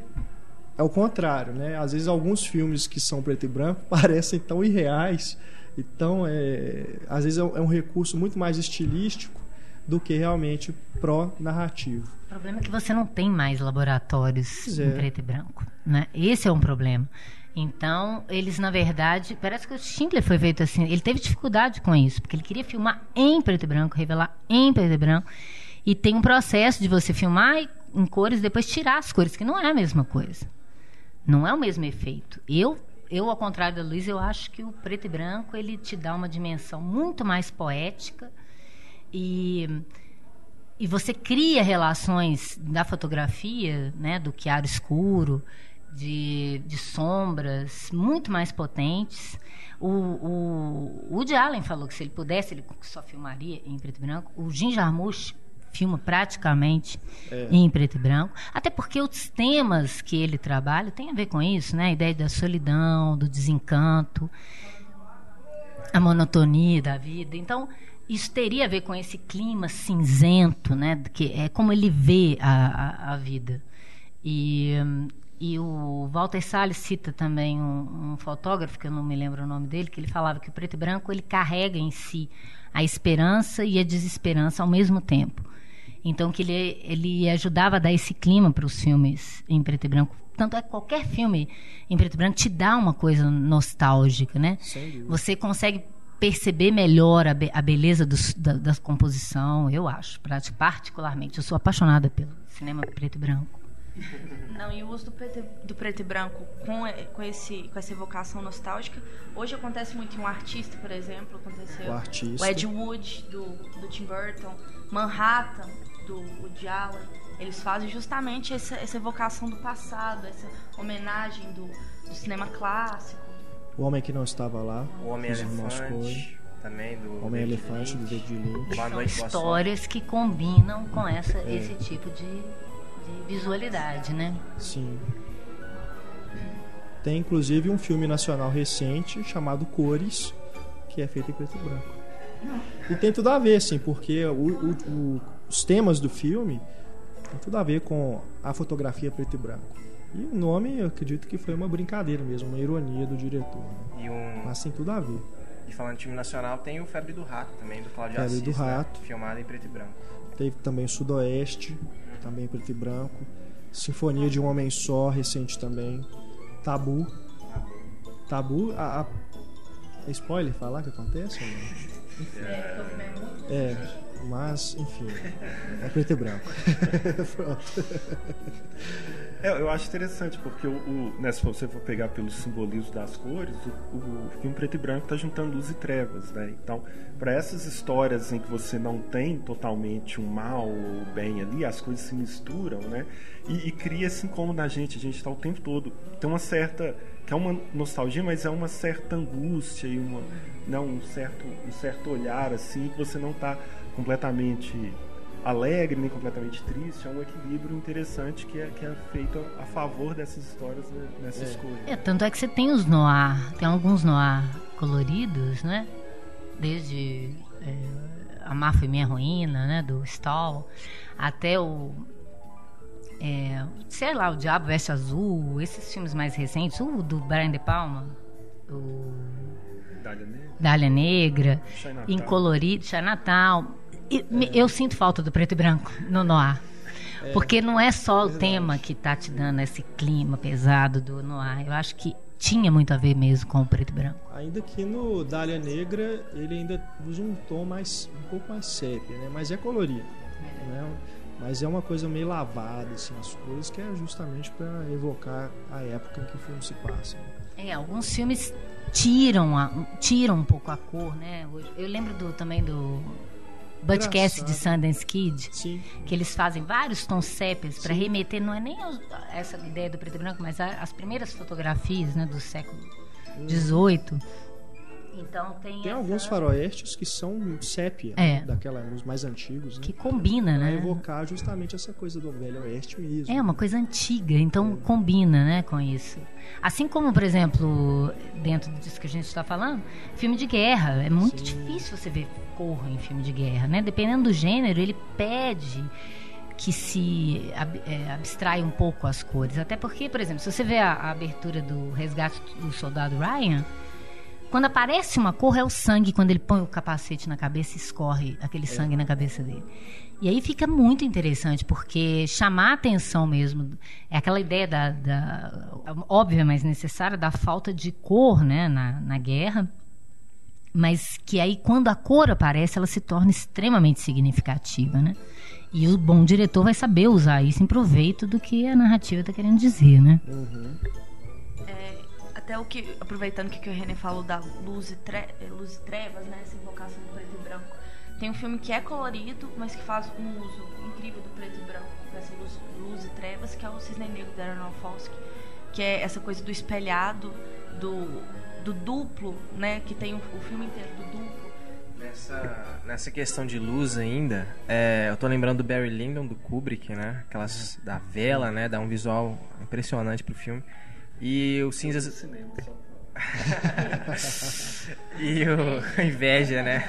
é o contrário, né? Às vezes alguns filmes que são preto e branco parecem tão irreais. Então, é, às vezes é um é recurso muito mais estilístico do que realmente pró-narrativo. O problema é que você não tem mais laboratórios é. em preto e branco. Né? Esse é um problema. Então, eles, na verdade, parece que o Schindler foi feito assim. Ele teve dificuldade com isso, porque ele queria filmar em preto e branco, revelar em preto e branco. E tem um processo de você filmar em cores e depois tirar as cores, que não é a mesma coisa. Não é o mesmo efeito. Eu, eu ao contrário da Luiz, eu acho que o preto e branco ele te dá uma dimensão muito mais poética e, e você cria relações da fotografia, né, do chiaro escuro, de, de sombras muito mais potentes. O, o, o Woody Allen falou que se ele pudesse, ele só filmaria em preto e branco. O Jim Jarmusch filma praticamente é. em preto e branco. Até porque os temas que ele trabalha têm a ver com isso, né? A ideia da solidão, do desencanto, a monotonia da vida. Então, isso teria a ver com esse clima cinzento, né? Que é como ele vê a, a, a vida. E, e o Walter Salles cita também um, um, fotógrafo, que eu não me lembro o nome dele, que ele falava que o preto e branco ele carrega em si a esperança e a desesperança ao mesmo tempo. Então que ele, ele ajudava a dar esse clima para os filmes em preto e branco. Tanto é que qualquer filme em preto e branco te dá uma coisa nostálgica, né? Você consegue perceber melhor a, be a beleza do, da, da, composição, eu acho, particularmente. Eu sou apaixonada pelo cinema preto e branco. Não, e o uso do preto, do preto e branco com, com, esse, com essa evocação nostálgica, hoje acontece muito em um artista, por exemplo, aconteceu o, artista. o Ed Wood, do, do Tim Burton, Manhattan, do Woody Allen, eles fazem justamente essa, essa evocação do passado, essa homenagem do, do cinema clássico. O Homem que Não Estava Lá. O Homem Elefante. Também do Homem Elefante do David Lynch. São histórias que combinam com essa, é. esse tipo de, de visualidade, né? Sim. Tem inclusive um filme nacional recente chamado Cores, que é feito em preto e branco. E tem tudo a ver, assim, porque o, o, o, os temas do filme tem tudo a ver com a fotografia preto e branco. E o nome, eu acredito que foi uma brincadeira mesmo, uma ironia do diretor. Né? E um... Mas tem tudo a ver. E falando de time nacional, tem o Febre do Rato também, do Cláudio Febre Assis, do né? Rato. filmado em preto e branco. Teve também o Sudoeste, também em preto e branco. Sinfonia de um Homem Só, recente também. Tabu. Tabu, a, a- é spoiler falar que acontece? ou não? É, mas, enfim, é preto e branco. Pronto. É, eu acho interessante, porque o, o- né, se você for pegar pelo simbolismo das cores, o, o filme preto e branco está juntando luz e trevas, né? Então, para essas histórias em que você não tem totalmente um mal ou bem ali, as coisas se misturam, né? E, e cria esse incômodo na gente, a gente está o tempo todo. Tem uma certa, que é uma nostalgia, mas é uma certa angústia e uma, não, um certo, um certo olhar assim, que você não está completamente alegre nem completamente triste, é um equilíbrio interessante que é, que é feito a favor dessas histórias né, nessa escolha. É, tanto é que você tem os noir, tem alguns noir coloridos, né? Desde é, A Má Foi Minha Ruína, né? Do Stall, até o. é, sei lá, O Diabo Veste Azul, esses filmes mais recentes, o do Brian De Palma, o Dália Negra, Dália Negra, em colorido. E me- Eu sinto falta do preto e branco no noir. Porque não é só o tema que tá te dando esse clima pesado do noir. Eu acho que tinha muito a ver mesmo com o preto e branco. Ainda que no Dália Negra ele ainda usa um tom mais um pouco mais sépia, né? Mas é colorido, né? Mas é uma coisa meio lavada assim as cores que é justamente para evocar a época em que o filme se passa. né? É, alguns filmes tiram, a- tiram um pouco a cor, né? Eu lembro do, também do Budcast de. Sundance Kid. Sim, que eles fazem vários tons sépias para remeter não é nem a essa ideia do preto e branco, mas a- as primeiras fotografias, né, do século XVIII. Então tem, tem essa- alguns faroestes que são sépia, É. daquela os mais antigos, né? que combina, Pra né? evocar justamente essa coisa do velho oeste mesmo. É uma coisa antiga, então combina, né, com isso. Assim como, por exemplo, dentro disso que a gente está falando, filme de guerra, é muito difícil você ver cor em filme de guerra, né? Dependendo do gênero, ele pede que se ab- é, abstrai um pouco as cores. Até porque, por exemplo, se você vê a, a abertura do Resgate do Soldado Ryan, quando aparece uma cor é o sangue, quando ele põe o capacete na cabeça, escorre aquele sangue na cabeça dele. E aí fica muito interessante, porque chamar a atenção mesmo é aquela ideia da, da óbvia, mas necessária, da falta de cor né, na, na guerra, mas que aí quando a cor aparece, ela se torna extremamente significativa, né? E o bom diretor vai saber usar isso em proveito do que a narrativa está querendo dizer, né? É, até o que, aproveitando que, que o René falou da luz e, tre- eh, luz e trevas, né? Essa invocação do preto e branco. Tem um filme que é colorido, mas que faz um uso incrível do preto e branco, dessa luz, luz e trevas, que é o Cisne Negro da Aronofsky, que é essa coisa do espelhado, do, do duplo, né? Que tem o, o filme inteiro do duplo. Nessa, nessa questão de luz ainda, é, eu tô lembrando do Barry Lyndon, do Kubrick, né? Aquelas da vela, né? Dá um visual impressionante pro filme. E o Cinzas... Cinema. E o Inveja, né?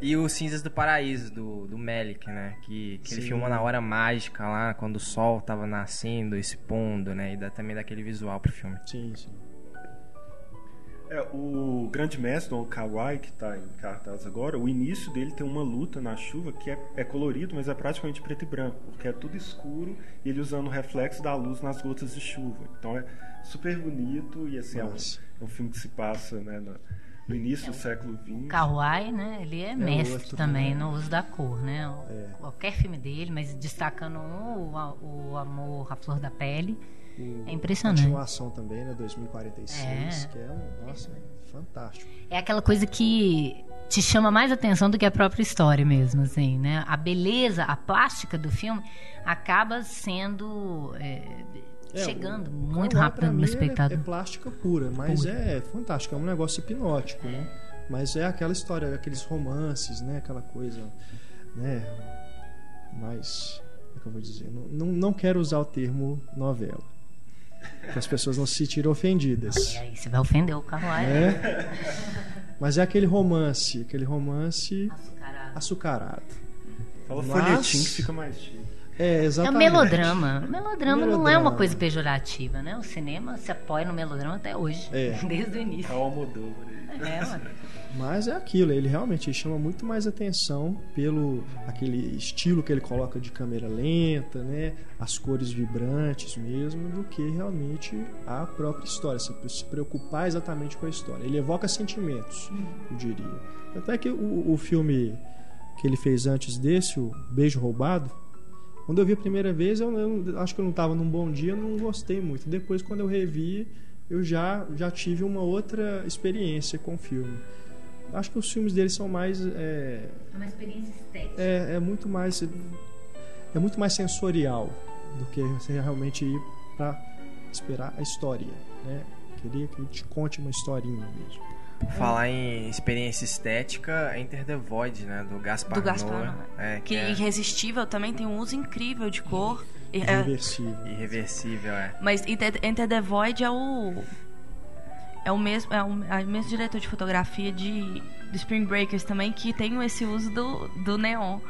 e o Cinzas do Paraíso, do, do Melick, né? Que, que ele filmou na hora mágica lá, quando o sol tava nascendo e se pondo, né? E dá também daquele visual pro filme. Sim, sim. É, o grande mestre, Don Kawai, que está em cartaz agora, o início dele tem uma luta na chuva que é, é colorido, mas é praticamente preto e branco, porque é tudo escuro e ele usando o reflexo da luz nas gotas de chuva. Então é super bonito e assim, é um, é um filme que se passa né, na- no início do século XX. Kawai, né? Ele é, mestre outro, também no uso da cor, né? O- É. Qualquer filme dele, mas destacando um, o, o amor à flor da pele. É impressionante. Continuação também, né? 2046, É. que é um. Nossa, é fantástico. É aquela coisa que te chama mais atenção do que a própria história mesmo, assim, né? A beleza, a plástica do filme acaba sendo é, É, chegando o muito rápido no mim, é- espectador. É, plástica pura, mas Pura. é fantástico, é um negócio hipnótico, né? Mas é aquela história, aqueles romances, né? Aquela coisa, né? Mas, como é que eu vou dizer? Não, não, não quero usar o termo novela. Que as pessoas não se sentirem ofendidas. E aí você vai ofender o Carlyle. né? Mas é aquele romance, aquele romance Açucarado. açucarado. Fala Mas- folhetim que fica mais chique. É, É o exatamente. melodrama. O melodrama não é Melodrama. uma coisa pejorativa, né? O cinema se apoia no melodrama até hoje. É. Desde o É início. o Almodóvar aí. É, mano. Mas é aquilo, ele realmente chama muito mais atenção pelo aquele estilo que ele coloca de câmera lenta, né? As cores vibrantes mesmo, do que realmente a própria história, se preocupar exatamente com a história. Ele evoca sentimentos, eu diria. Até que o, o filme que ele fez antes desse, o Beijo Roubado, quando eu vi a primeira vez, eu, eu acho que eu não estava num bom dia, não gostei muito. Depois, quando eu revi, eu já, já tive uma outra experiência com o filme. Acho que os filmes dele são mais. É, É uma experiência estética. é, é muito mais. É muito mais sensorial do que você realmente ir para esperar a história. Né? Queria que ele te conte uma historinha mesmo. Falar em experiência estética, Enter the Void, né? Do Gaspar Do Gaspar Noé. É, Que é Irresistível também tem um uso incrível de cor. É, Irreversível. irreversível, é. mas Enter the Void é o. É o mesmo, é o, é o mesmo diretor de fotografia de, de Spring Breakers também, que tem esse uso do, do neon.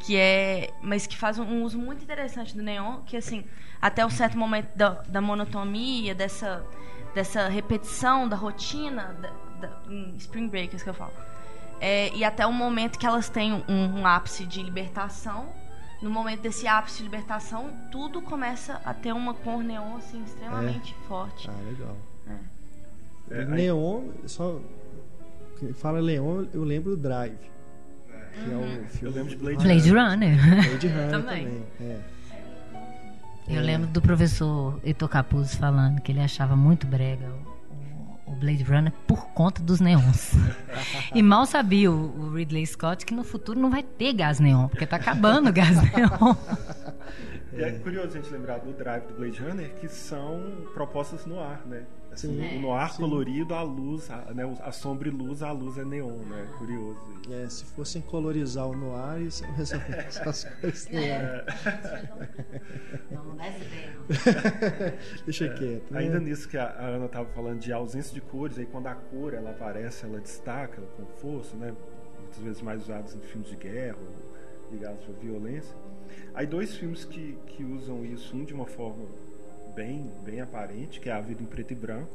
Que é. Mas que faz um, uso muito interessante do neon, que assim, até um certo momento da, da monotonia, dessa, dessa repetição da rotina, da, da- Spring Breakers que eu falo. É, e até o momento que elas têm um, um ápice de libertação. No momento desse ápice de libertação, tudo começa a ter uma cor neon assim, extremamente forte. Ah, legal. É, aí- Neon, só. que Fala Leon, eu lembro do Drive. Que é o filme. Eu lembro de Blade, Blade Runner. Blade Runner Também. também. É. Eu lembro do professor Eto Capuzzi falando que ele achava muito brega o, o Blade Runner por conta dos neons. e mal sabia o, o Ridley Scott que no futuro não vai ter gás neon, porque tá acabando o gás neon. E é curioso a gente lembrar do Drive do Blade Runner, que são propostas no ar, né? Assim, Sim. o noir Sim. colorido, a luz, a, né, a sombra e luz, a luz é neon, né? Curioso. isso. É, se fossem colorizar o noir, isso resolver essas coisas. né? Não, não essa ideia, não. Deixa quieto. né? Ainda nisso que a a Ana estava falando de ausência de cores, aí quando a cor ela aparece, ela destaca ela com força, né? Muitas vezes mais usados em filmes de guerra ou ligados à violência. Aí dois filmes que, que usam isso, um de uma forma bem, bem aparente, que é A Vida em Preto e Branco,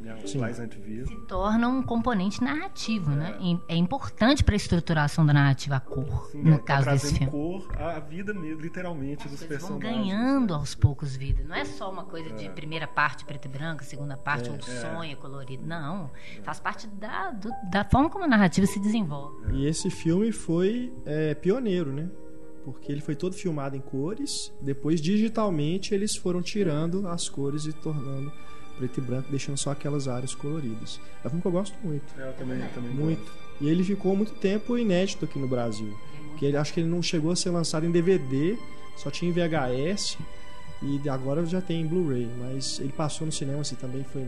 né? O Sim. Pleasant View. Se torna um componente narrativo, né? E É importante para a estruturação da narrativa a cor, Sim, no é, caso desse filme. cor à vida mesmo, literalmente, dos Eles vão personagens. ganhando aos poucos vida. Não é só uma coisa de primeira parte preto e branco, segunda parte É. um sonho colorido. Não. Faz parte da, do- da forma como a narrativa se desenvolve. E esse filme foi é, pioneiro, né? Porque ele foi todo filmado em cores. Depois, digitalmente, eles foram tirando as cores e tornando preto e branco, deixando só aquelas áreas coloridas. É um filme que eu gosto muito. É, eu também, eu também Muito. gosto. E ele ficou muito tempo inédito aqui no Brasil. Porque ele acho que ele não chegou a ser lançado em DVD, só tinha em VHS e agora já tem em Blu-ray. Mas ele passou no cinema assim também foi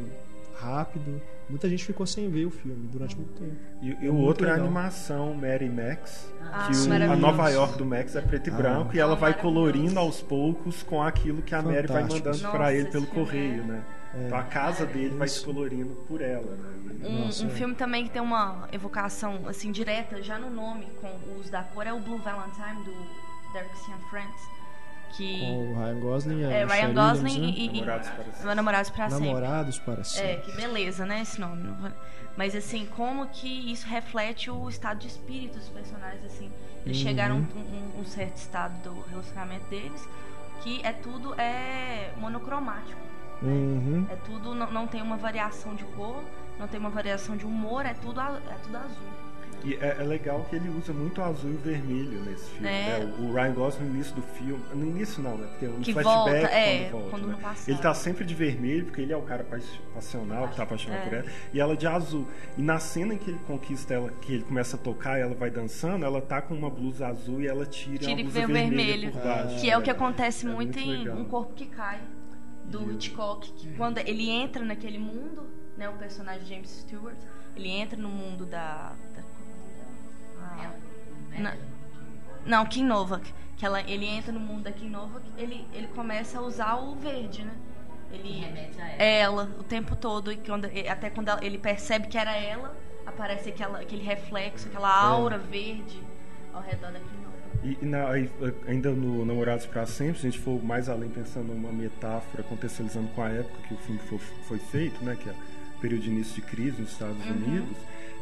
rápido. Muita gente ficou sem ver o filme durante muito tempo. E, e É o outro é a legal. animação Mary Max, Ah, que o- a maravilhoso. Nova York do Max é preto e Ah. branco e ela vai colorindo aos poucos com aquilo que a Mary vai Fantástico. mandando pra ele pelo correio, é- né? Então a casa dele vai se colorindo por ela, né? Um, Nossa, um é. filme também que tem uma evocação assim direta já no nome com o uso da cor é o Blue Valentine do Derek Cian Friends que Com o Ryan Gosling e a é Ryan Gosling Williams, né? e, e, Namorados para sempre. Namorados para sempre. É, que beleza, né, esse nome. Mas assim, como que isso reflete o estado de espírito dos personagens, assim. Eles Uhum. chegaram a um, um- certo estado do relacionamento deles que é tudo é monocromático. Uhum. É tudo, não, não tem uma variação de cor, não tem uma variação de humor, é tudo, é tudo azul. E é, é legal que ele usa muito azul e vermelho nesse filme. É. né? O, Ryan Gosling no início do filme. No início não, né? Porque no Que flashback volta, é, quando volta. quando né? Ele tá sempre de vermelho, porque ele é o cara pa- passional, que tá apaixonado É. por ela, e ela de azul. E na cena em que ele conquista ela, que ele começa a tocar e ela vai dançando, ela tá com uma blusa azul e ela tira, Tira e blusa vermelha vermelho. por baixo. Que é o que acontece É muito, muito em legal. Um Corpo que Cai, do Hitchcock. Que quando ele entra naquele mundo, né, o personagem James Stewart, ele entra no mundo da. da Na- não, Kim Novak. Que ela, ele entra no mundo da Kim Novak, ele, ele começa a usar o verde, né? ele Remete a ela. ela o tempo todo e quando, até quando ela- ele percebe que era ela, aparece aquela, aquele reflexo, aquela aura verde ao redor daquele nome. E, e na- ainda no Namorados para Sempre, se a gente for mais além pensando numa metáfora contextualizando com a época que o filme foi, foi feito, né, que é o período de início de crise nos Estados Unidos,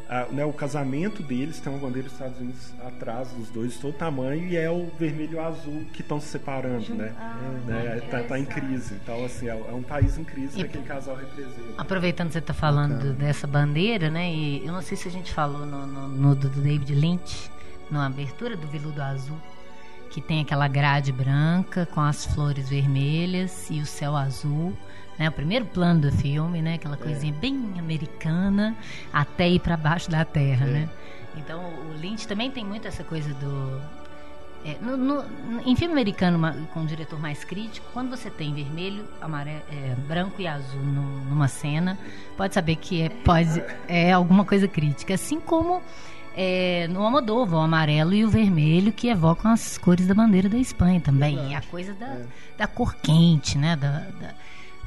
ah, né, o casamento deles tem uma bandeira dos Estados Unidos atrás dos dois de todo tamanho e é o vermelho e o azul que estão se separando, né? Ah, né? Tá, tá em crise. Então, assim, é, é um país em crise que E- aquele casal representa. Aproveitando que você está falando Bacana. dessa bandeira, né? E eu não sei se a gente falou no, no, no do David Lynch, na abertura do Veludo Azul, que tem aquela grade branca com as flores vermelhas e o céu azul. Né, o primeiro plano do filme, né, aquela coisinha bem americana, até ir para baixo da terra, É. né? Então o Lynch também tem muito essa coisa do é, no- no- em filme americano uma- com um diretor mais crítico, quando você tem vermelho, amarelo, é, branco e azul num- numa cena, pode saber que é, pode, é alguma coisa crítica. Assim como é, no Almodóvar, o amarelo e o vermelho, que evocam as cores da bandeira da Espanha também. Verdade. E a coisa da, É. da cor quente, né? Da, da,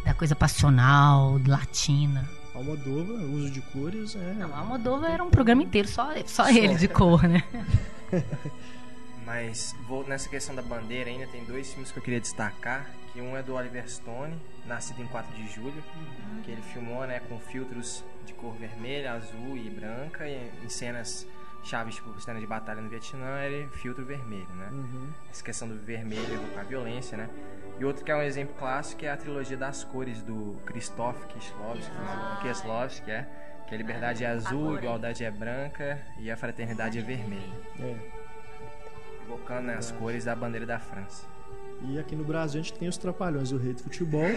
da coisa passional, latina. Almodóvar, uso de cores é. Não, o Almodóvar era um programa inteiro, só, só ele de cor, né? Mas vou nessa questão da bandeira ainda tem dois filmes que eu queria destacar, que um é do Oliver Stone, nascido em 4 de julho, que ele filmou, né, com filtros de cor vermelha, azul e branca e em cenas chaves tipo cena de batalha no Vietnã, ele filtro vermelho, né? Uhum. Essa questão do vermelho evocar violência, né? E outro que é um exemplo clássico é a trilogia das cores do Krzysztof Kieslowski, Kieslowski, é, que a liberdade é azul, a igualdade é branca e a fraternidade é vermelha É. evocando né, as cores da bandeira da França. E aqui no Brasil a gente tem os Trapalhões, o rei do futebol.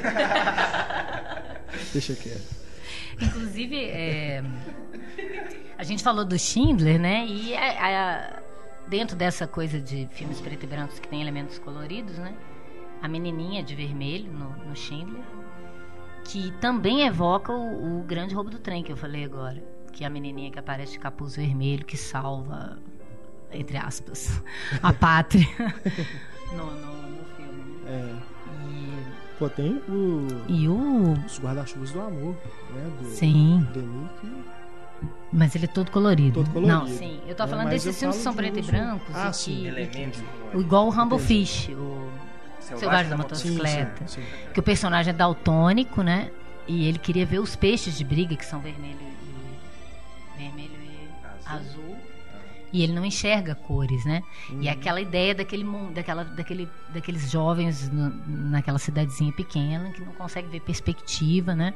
Deixa quieto. Inclusive, é, a gente falou do Schindler, né? E a- a- dentro dessa coisa de filmes preto e brancos que tem elementos coloridos, né? A menininha de vermelho no, no Schindler, que também evoca o, o grande roubo do trem que eu falei agora. Que é a menininha que aparece de capuz vermelho, que salva, entre aspas, a pátria no, no, no filme. É. E, Pô, tem o, e o. os guarda-chuvas do amor, né? Do Sim. Denis, que Mas ele é todo colorido. Todo colorido. Não, sim. Eu tô É, falando mas desses filmes que são preto e brancos. Ah, e sim. que, Elementos igual o Rumble Entendi. Fish, o Selvagem da Motocicleta. sim, sim. Que o personagem é daltônico, né? E ele queria ver os peixes de briga, que são vermelho e, vermelho e Azul. azul. E ele não enxerga cores, né? Uhum. E aquela ideia daquele mundo, daquela, daquele, daqueles jovens no- naquela cidadezinha pequena que não consegue ver perspectiva, né?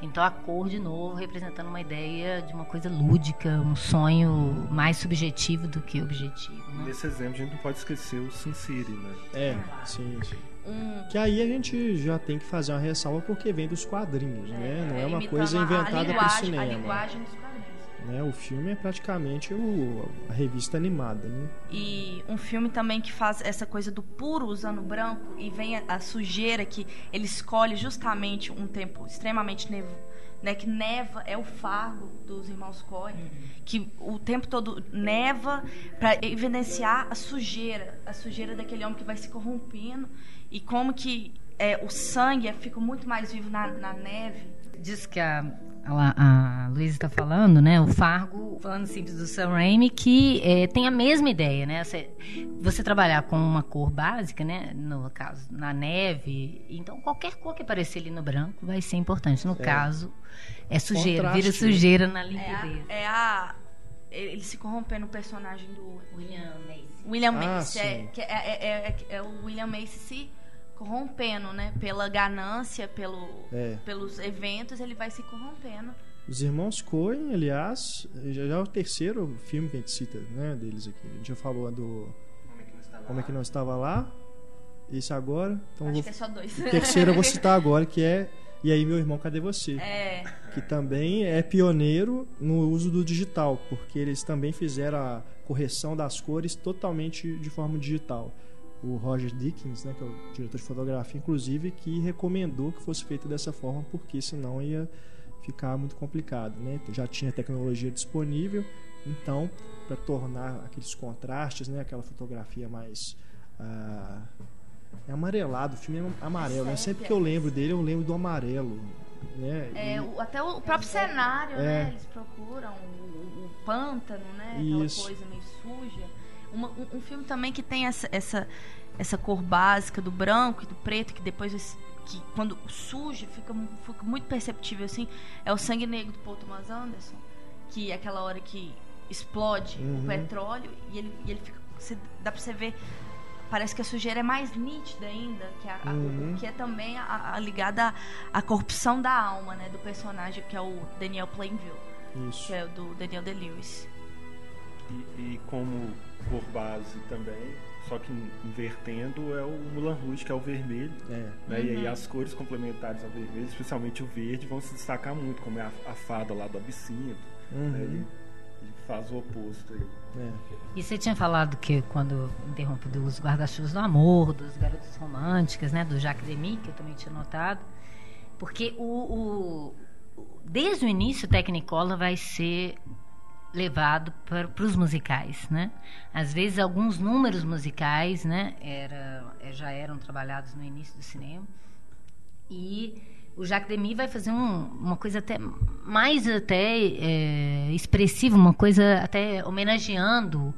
Então a cor, de novo, representando uma ideia de uma coisa lúdica, um sonho mais subjetivo do que objetivo. Né? Nesse exemplo, a gente não pode esquecer o Sin City, né? É, sim, sim. Um, Que aí a gente já tem que fazer uma ressalva porque vem dos quadrinhos, né? Não é uma imitando coisa a- a inventada pro linguagem- A cinema. linguagem dos quadrinhos. Né? O filme é praticamente o, a revista animada, né? E um filme também que faz essa coisa do puro usando branco e vem a, a sujeira que ele escolhe justamente um tempo extremamente nevo, né, que neva é o fargo dos irmãos Coen, que o tempo todo neva para evidenciar a sujeira, a sujeira daquele homem que vai se corrompendo e como que é, o sangue fica muito mais vivo na, na neve. Diz que a, a, a Luísa está falando, né? O Fargo, falando simples do Sam Raimi, que é, tem a mesma ideia, né? Você, você trabalhar com uma cor básica, né? No caso, na neve. Então, qualquer cor que aparecer ali no branco vai ser importante. No caso, é sujeira, Contraste, vira né? sujeira na É a, limpidez. é a ele se corrompendo o personagem do William Macy. William Ah, Macy, é, que é, é- é- é o William Macy se corrompendo, né? Pela ganância, pelo, É. pelos eventos, ele vai se corrompendo. Os irmãos Coen, aliás, já, já é o terceiro filme que a gente cita, né, deles aqui. A gente já falou do Como é que não estava lá? Esse agora. Então Acho vou, que é só dois. o terceiro eu vou citar agora, que é E aí meu irmão, cadê você? É, que também é pioneiro no uso do digital, porque eles também fizeram a correção das cores totalmente de forma digital. O Roger Dickens, né, que é o diretor de fotografia, inclusive, que recomendou que fosse feito dessa forma, porque senão ia ficar muito complicado, né? Já tinha tecnologia disponível, então para tornar aqueles contrastes, né, aquela fotografia mais ah, É amarelado, o filme é amarelo. né? É Sempre sépia. que eu lembro dele, eu lembro do amarelo. Né? É, E- até o próprio cenário, É. né? Eles procuram o, o pântano, né? Aquela Isso. coisa meio suja. Uma- um, um filme também que tem essa, essa, essa cor básica do branco e do preto, que depois que quando suja fica, fica muito perceptível assim, é o Sangue Negro do Paul Thomas Anderson, que é aquela hora que explode Uhum. o petróleo e ele, e ele fica. você- dá pra você ver. Parece que a sujeira é mais nítida ainda, que, a, a- Uhum. que é também a, a ligada à, corrupção da alma, né? Do personagem que é o Daniel Plainville, Isso. que é o do Daniel Day-Lewis. E, e como cor base também, só que invertendo, é o Mulan Rouge, que é o vermelho. É. Né? E Uhum. aí as cores complementares ao vermelho, especialmente o verde, vão se destacar muito, como é a, a fada lá do absinto. Uhum. Né? Ele, ele faz o oposto aí. É. E você tinha falado que quando interrompe dos guarda-chuvas do amor, dos garotos românticas, né, do Jacques Demy, que eu também tinha notado, porque o, o- o- desde o início o Technicolor vai ser levado para, para os musicais, né? Às vezes alguns números musicais, né, era, eh, já eram trabalhados no início do cinema e o Jacques Demy vai fazer um- uma coisa até mais até é, expressiva, uma coisa até homenageando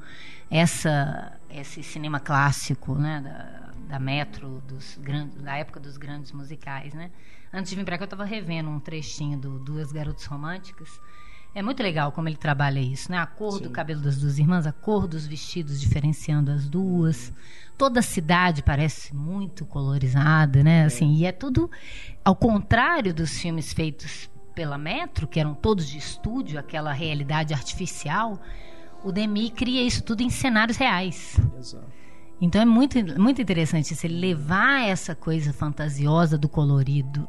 essa esse cinema clássico, né, da, da Metro, dos grandes, da época dos grandes musicais, né? Antes de vir para cá eu estava revendo um trechinho do Duas Garotas Românticas. É muito legal como ele trabalha isso, né? A cor do Sim. cabelo das duas irmãs, a cor dos vestidos diferenciando as duas. Toda a cidade parece muito colorizada, né? Assim, e é tudo ao contrário dos filmes feitos pela Metro, que eram todos de estúdio, aquela realidade artificial. O Demi cria isso tudo em cenários reais. Exato. Então é muito, muito interessante isso, ele levar essa coisa fantasiosa do colorido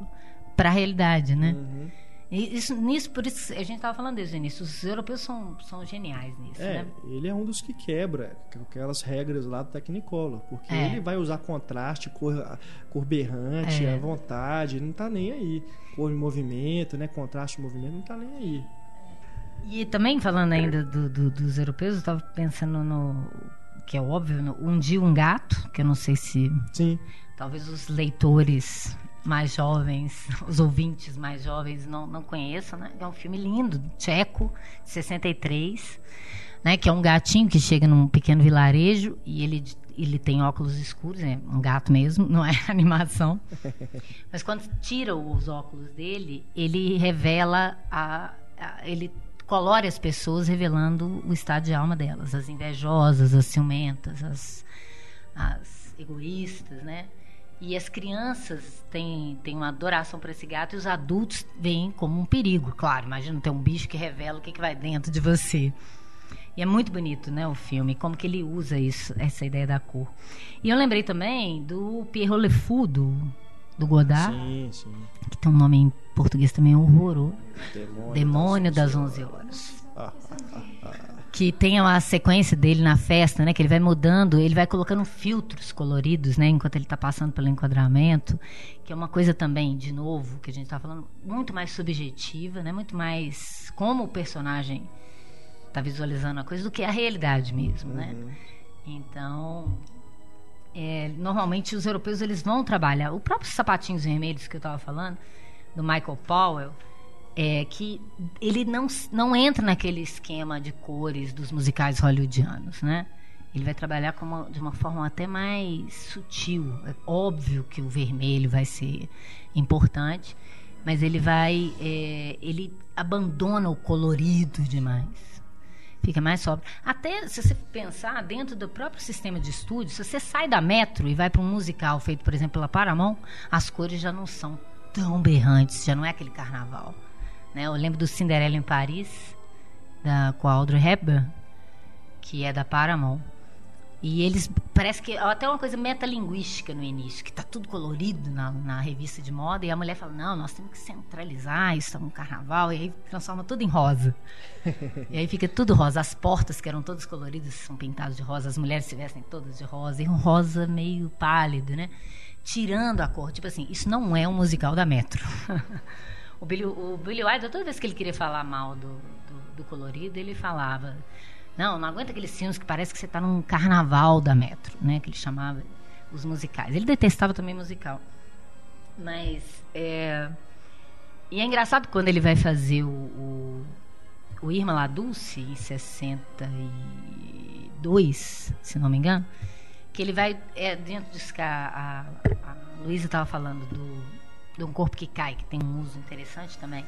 para a realidade, né? Uhum. Isso, nisso, por isso a gente estava falando desde o início, os europeus são, são geniais nisso, É, né? ele é um dos que quebra aquelas regras lá do Technicolor, porque É. ele vai usar contraste, cor, cor berrante, É. à vontade, ele não tá nem aí. Cor em movimento, né? Contraste movimento, não tá nem aí. E também falando ainda do- do- dos europeus, eu estava pensando no que é óbvio, no Um Dia um Gato, que eu não sei se Sim. talvez os leitores mais jovens, os ouvintes mais jovens não, não conheçam, né? É um filme lindo, tcheco, de 63, né? Que é um gatinho que chega num pequeno vilarejo e ele, ele tem óculos escuros, é um gato mesmo, não é animação. Mas quando tira os óculos dele, ele revela a, a- ele colore as pessoas revelando o estado de alma delas, as invejosas, as ciumentas, as, as egoístas, né? E as crianças têm, têm uma adoração por esse gato e os adultos veem como um perigo. Claro, imagina ter um bicho que revela o que, que vai dentro de você. E é muito bonito, né, o filme, como que ele usa isso, essa ideia da cor. E eu lembrei também do Pierrot Le Fou, do, do Godard, Sim, sim. que tem um nome em português também horroroso. Demônio, Demônio das das Onze 11 horas. Ah, ah, ah, ah. Que tem a sequência dele na festa, né? Que ele vai mudando, ele vai colocando filtros coloridos, né? Enquanto ele está passando pelo enquadramento. Que é uma coisa também, de novo, que a gente está falando, muito mais subjetiva, né? Muito mais como o personagem está visualizando a coisa do que a realidade mesmo, né? Uhum. Então, é, normalmente os europeus eles vão trabalhar. O próprio sapatinhos vermelhos que eu estava falando, do Michael Powell, é que ele não, não entra naquele esquema de cores dos musicais hollywoodianos, né? Ele vai trabalhar de uma forma até mais sutil. É óbvio que o vermelho vai ser importante, mas ele vai, é, ele abandona o colorido demais. Fica mais sóbrio. Até se você pensar dentro do próprio sistema de estúdio, se você sai da Metro e vai para um musical feito, por exemplo, pela Paramount, as cores já não são tão berrantes, já não é aquele carnaval. Né? Eu lembro do Cinderela em Paris, da, com a Audrey Hepburn, que é da Paramount. E eles, parece que até uma coisa metalinguística no início, que tá tudo colorido na, na revista de moda, e a mulher fala, não, nós temos que centralizar isso no carnaval, e aí transforma tudo em rosa. e aí fica tudo rosa. As portas, que eram todas coloridas, são pintadas de rosa, as mulheres se vestem todas de rosa, e um rosa meio pálido, né? Tirando a cor, tipo assim, isso não é um musical da Metro. o Billy, o Billy Wilder, toda vez que ele queria falar mal do, do, do colorido, ele falava... Não, não aguenta aqueles filmes que parece que você está num carnaval da Metro, né? Que ele chamava os musicais. Ele detestava também musical. Mas. É... E é engraçado quando ele vai fazer o, o, o Irma La Dulce, em 62, se não me engano, que ele vai. É, dentro disso que a, a, a Luísa estava falando do, de um corpo que cai, que tem um uso interessante também.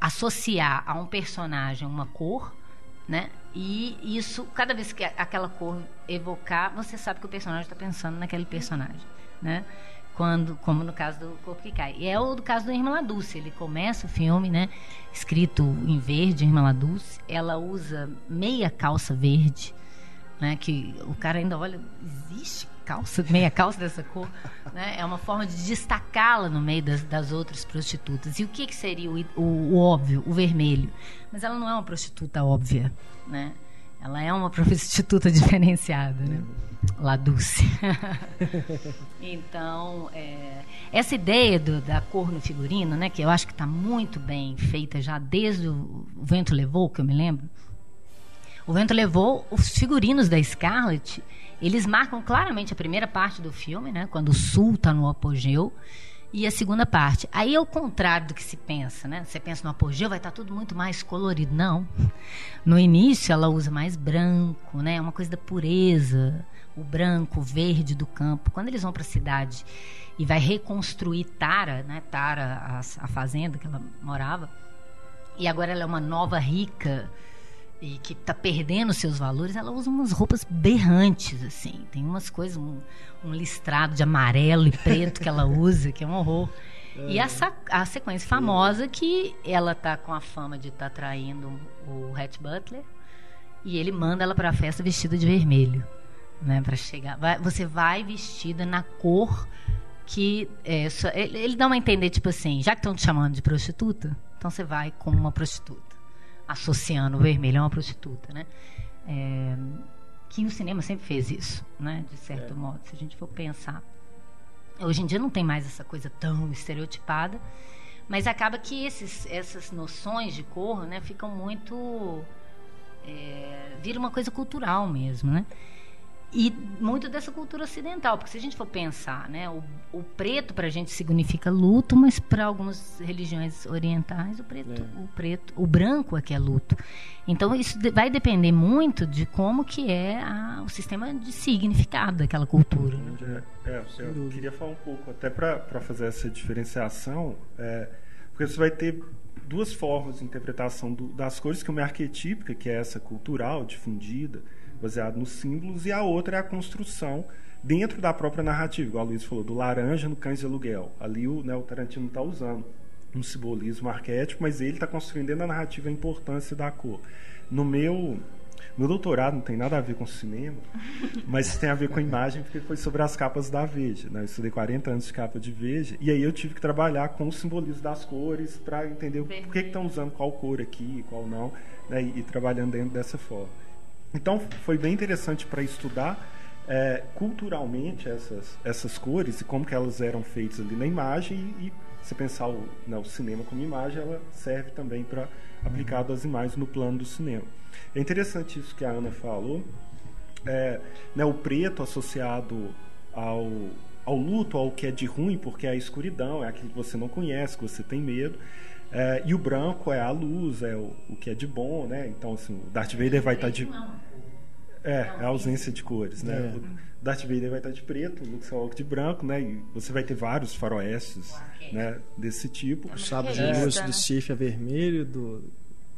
Associar a um personagem uma cor né? E isso, cada vez que aquela cor evocar, você sabe que o personagem está pensando naquele personagem, né? Quando, como no caso do Corpo que Cai. E é o do caso do Irmã Laduce. Ele começa o filme, né? Escrito em verde, Irmã Laduce. Ela usa meia calça verde, né? Que o cara ainda olha, existe calça, meia calça dessa cor, né? É uma forma de destacá-la no meio das, das, outras prostitutas. E o que, que seria o, o, o, óbvio, o vermelho? Mas ela não é uma prostituta óbvia, né? Ela é uma prostituta diferenciada, né? La Dulce. então, é, essa ideia do, da cor no figurino, né? Que eu acho que está muito bem feita já desde o, o Vento Levou, que eu me lembro. O Vento Levou, os figurinos da Scarlett eles marcam claramente a primeira parte do filme, né? Quando o Sul está no apogeu. E a segunda parte. Aí é o contrário do que se pensa, né? Você pensa no apogeu, vai estar tá tudo muito mais colorido. Não. No início, ela usa mais branco, né? É uma coisa da pureza. O branco, o verde do campo. Quando eles vão para a cidade e vai reconstruir Tara, né? Tara, a, a fazenda que ela morava. E agora ela é uma nova rica e que está perdendo seus valores, ela usa umas roupas berrantes, assim. Tem umas coisas, um, um listrado de amarelo e preto que ela usa, que é um horror. É. E essa, a sequência famosa que ela tá com a fama de estar tá traindo o Hatch Butler e ele manda ela para a festa vestida de vermelho, né, para chegar. Vai, você vai vestida na cor que é, ele, ele dá uma entender tipo assim, já que estão te chamando de prostituta, então você vai como uma prostituta associando o vermelho a uma prostituta, né? É, que o cinema sempre fez isso, né? De certo é. modo, se a gente for pensar. Hoje em dia não tem mais essa coisa tão estereotipada, mas acaba que esses, essas noções de cor, né, ficam muito é, vira uma coisa cultural mesmo, né? E muito dessa cultura ocidental, porque se a gente for pensar, né, o, o preto para a gente significa luto, mas para algumas religiões orientais o preto, é. o preto, o branco é que é luto. Então isso de, vai depender muito de como que é a, o sistema de significado daquela cultura. Né? É, é, eu queria falar um pouco até para fazer essa diferenciação, é, porque você vai ter duas formas de interpretação do, das cores, que uma é arquetípica, que é essa cultural, difundida baseado nos símbolos, e a outra é a construção dentro da própria narrativa, igual a Luiz falou, do laranja no cães de aluguel. Ali o, né, o Tarantino está usando um simbolismo arquétipo, mas ele está construindo dentro da narrativa a importância da cor. No meu meu doutorado não tem nada a ver com cinema, mas tem a ver com imagem, porque foi sobre as capas da Veja. Né? Eu estudei 40 anos de capa de Veja, e aí eu tive que trabalhar com o simbolismo das cores para entender Vermelho. por que estão usando qual cor aqui e qual não, né? e, e trabalhando dentro dessa forma. Então foi bem interessante para estudar é, culturalmente essas, essas cores e como que elas eram feitas ali na imagem e, e se pensar o, né, o cinema como imagem, ela serve também para aplicar as imagens no plano do cinema. É interessante isso que a Ana falou, é, né, o preto associado ao, ao luto, ao que é de ruim, porque é a escuridão, é aquilo que você não conhece, que você tem medo. É, e o branco é a luz, é o, o que é de bom, né? Então, assim, o Darth Vader vai estar tá de. É, é a ausência de cores, né? É. O Darth Vader vai estar tá de preto, o Luke Skywalker de branco, né? E você vai ter vários faroestes, né? Desse tipo. O sábio de luz do Sith é vermelho, do,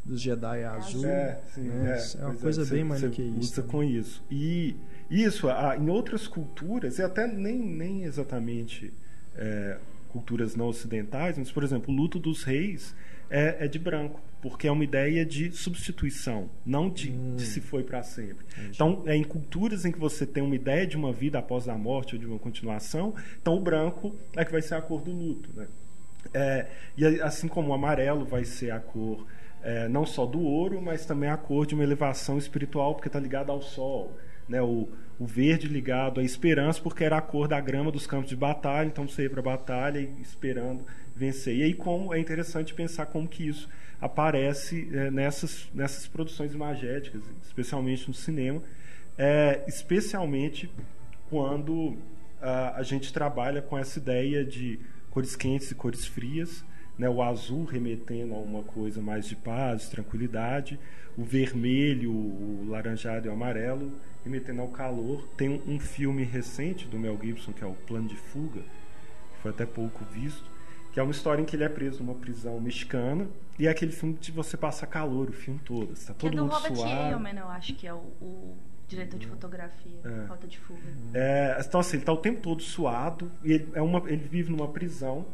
dos Jedi é azul. É, sim, né? é, é uma coisa é, bem maniqueísta. Usa com isso. E isso, em outras culturas, e até nem, nem exatamente é, culturas não ocidentais, mas, por exemplo, o luto dos reis é, é de branco, porque é uma ideia de substituição, não de, hum. de se foi para sempre. Entendi. Então, é em culturas em que você tem uma ideia de uma vida após a morte ou de uma continuação, então o branco é que vai ser a cor do luto. Né? É, e assim como o amarelo vai ser a cor é, não só do ouro, mas também a cor de uma elevação espiritual, porque está ligada ao sol. Né? O, o verde ligado à esperança, porque era a cor da grama dos campos de batalha, então você ia para a batalha esperando vencer. E aí como é interessante pensar como que isso aparece é, nessas, nessas produções imagéticas, especialmente no cinema, é, especialmente quando uh, a gente trabalha com essa ideia de cores quentes e cores frias, né? o azul remetendo a uma coisa mais de paz, de tranquilidade, o vermelho, o laranjado e o amarelo remetendo ao calor. Tem um, um filme recente do Mel Gibson, que é o Plano de Fuga, que foi até pouco visto, que é uma história em que ele é preso numa prisão mexicana e é aquele filme de você passar calor o filme todo. Está todo que é do mundo Robert suado. Edelman, eu acho que é o, o diretor de fotografia, É. Falta de Fuga. É, então assim, ele está o tempo todo suado e ele, é uma, ele vive numa prisão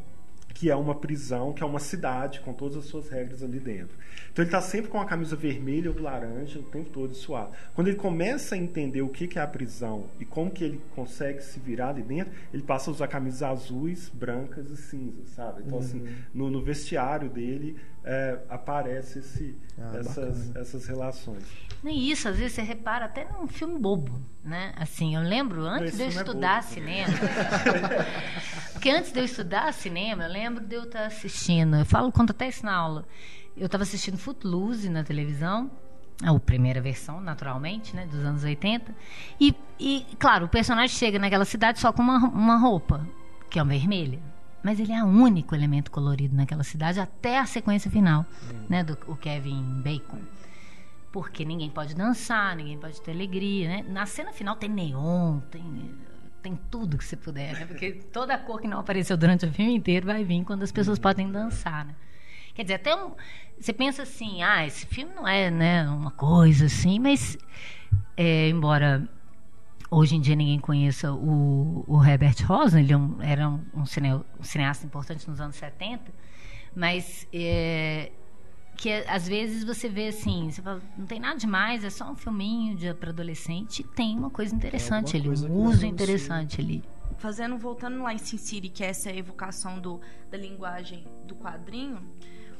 que é uma prisão, que é uma cidade com todas as suas regras ali dentro. Então ele está sempre com a camisa vermelha ou laranja o tempo todo suado. Quando ele começa a entender o que que é a prisão e como que ele consegue se virar ali dentro, ele passa a usar camisas azuis, brancas e cinzas, sabe? Então assim, no, no vestiário dele é, aparece esse, Ah, essas, bacana. essas relações. Nem isso, às vezes você repara até num filme bobo, né? Assim, eu lembro antes esse de eu é estudar bobo. cinema. Porque antes de eu estudar cinema, eu lembro de eu estar assistindo, eu falo, conto até isso na aula. Eu estava assistindo Footloose na televisão, a primeira versão, naturalmente, né, dos anos 80. E, e, claro, o personagem chega naquela cidade só com uma, uma roupa, que é uma vermelha. Mas ele é o único elemento colorido naquela cidade até a sequência final, né, do o Kevin Bacon porque ninguém pode dançar, ninguém pode ter alegria, né? Na cena final tem neon, tem, tem tudo que você puder, né? Porque toda a cor que não apareceu durante o filme inteiro vai vir quando as pessoas podem dançar, né? Quer dizer, até um, você pensa assim, ah, esse filme não é, né, uma coisa assim, mas é, embora hoje em dia ninguém conheça o, o Herbert Rosen, ele é um- era um, um cine- cineasta importante nos anos 70, mas é, que é, às vezes você vê assim, você fala, não tem nada demais, é só um filminho de para adolescente, e tem uma coisa interessante alguma ali, coisa um uso interessante ali. Fazendo, voltando lá em Sin City, que é essa evocação do, da linguagem do quadrinho,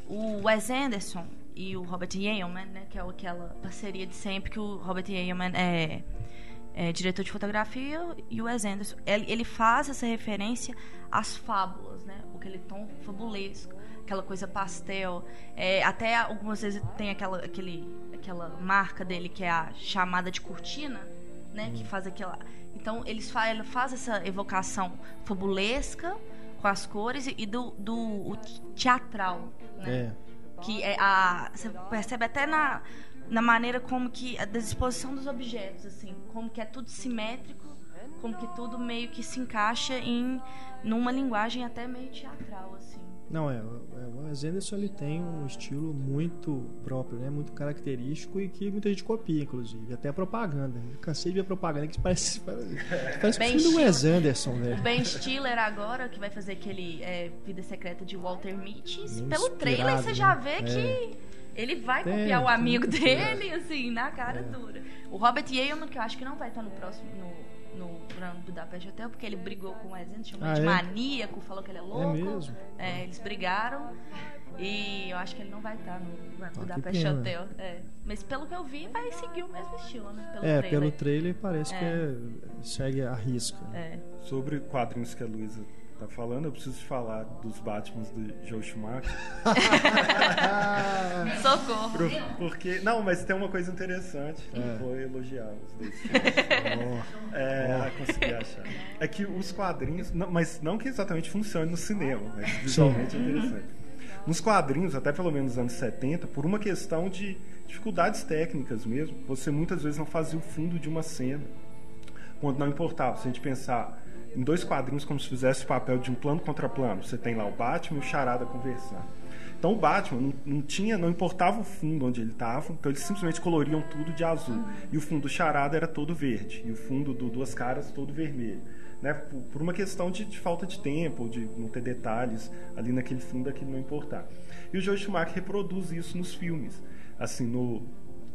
o Wes Anderson e o Robert Yeoman, né, que é aquela parceria de sempre que o Robert Yeoman é, é diretor de fotografia e o Wes Anderson, ele, ele faz essa referência às fábulas, né, aquele tom fabulesco, aquela coisa pastel, é, até algumas vezes tem aquela, aquele, aquela marca dele que é a chamada de cortina, né, que faz aquela então eles fa ele faz essa evocação fabulesca com as cores e do, do teatral, né? É. Que é a você percebe até na, na maneira como que a disposição dos objetos assim, como que é tudo simétrico, como que tudo meio que se encaixa em numa linguagem até meio teatral assim. Não, é, é, o Wes Anderson ele tem um estilo muito próprio, né? Muito característico e que muita gente copia, inclusive. Até a propaganda. Eu cansei de ver propaganda que parece, parece do Wes Anderson, O velho. Ben Stiller agora, que vai fazer aquele é, Vida Secreta de Walter Mitty, pelo trailer você já né? vê É. que ele vai Tem, copiar o amigo dele, assim, na cara É. dura. O Robert Yeoman, que eu acho que não vai estar no próximo, no, no Grand Budapest Hotel, porque ele brigou com o Wes Anderson, chamou Ah, ele de é? maníaco, falou que ele é louco. mesmo? É, eles brigaram. E eu acho que ele não vai estar no Grand que Budapest pena. Hotel. É. Mas pelo que eu vi, vai seguir o mesmo estilo, né? Pelo É, trailer. pelo trailer parece que É. é, segue a risca. né? É. Sobre quadrinhos que a Luísa tá falando, eu preciso falar dos Batmans do Joe Schumacher. Socorro. Pro- Porque, não, mas tem uma coisa interessante que É. foi elogiar os dois filmes. É, consegui achar. É que os quadrinhos, não- mas não que exatamente funcione no cinema, mas visualmente é interessante. Nos quadrinhos, até pelo menos nos anos 70, por uma questão de dificuldades técnicas mesmo, você muitas vezes não fazia o fundo de uma cena, quando não importava. Se a gente pensar em dois quadrinhos como se fizesse o papel de um plano contra plano, você tem lá o Batman e o Charada conversando. Então o Batman não, não tinha, não importava o fundo onde ele estava, então eles simplesmente coloriam tudo de azul. E o fundo do Charada era todo verde, e o fundo do Duas Caras todo vermelho. Né? Por, por uma questão de, de falta de tempo, de não ter detalhes ali naquele fundo, aquilo não importar. E o Joe Schumacher reproduz isso nos filmes. Assim, no,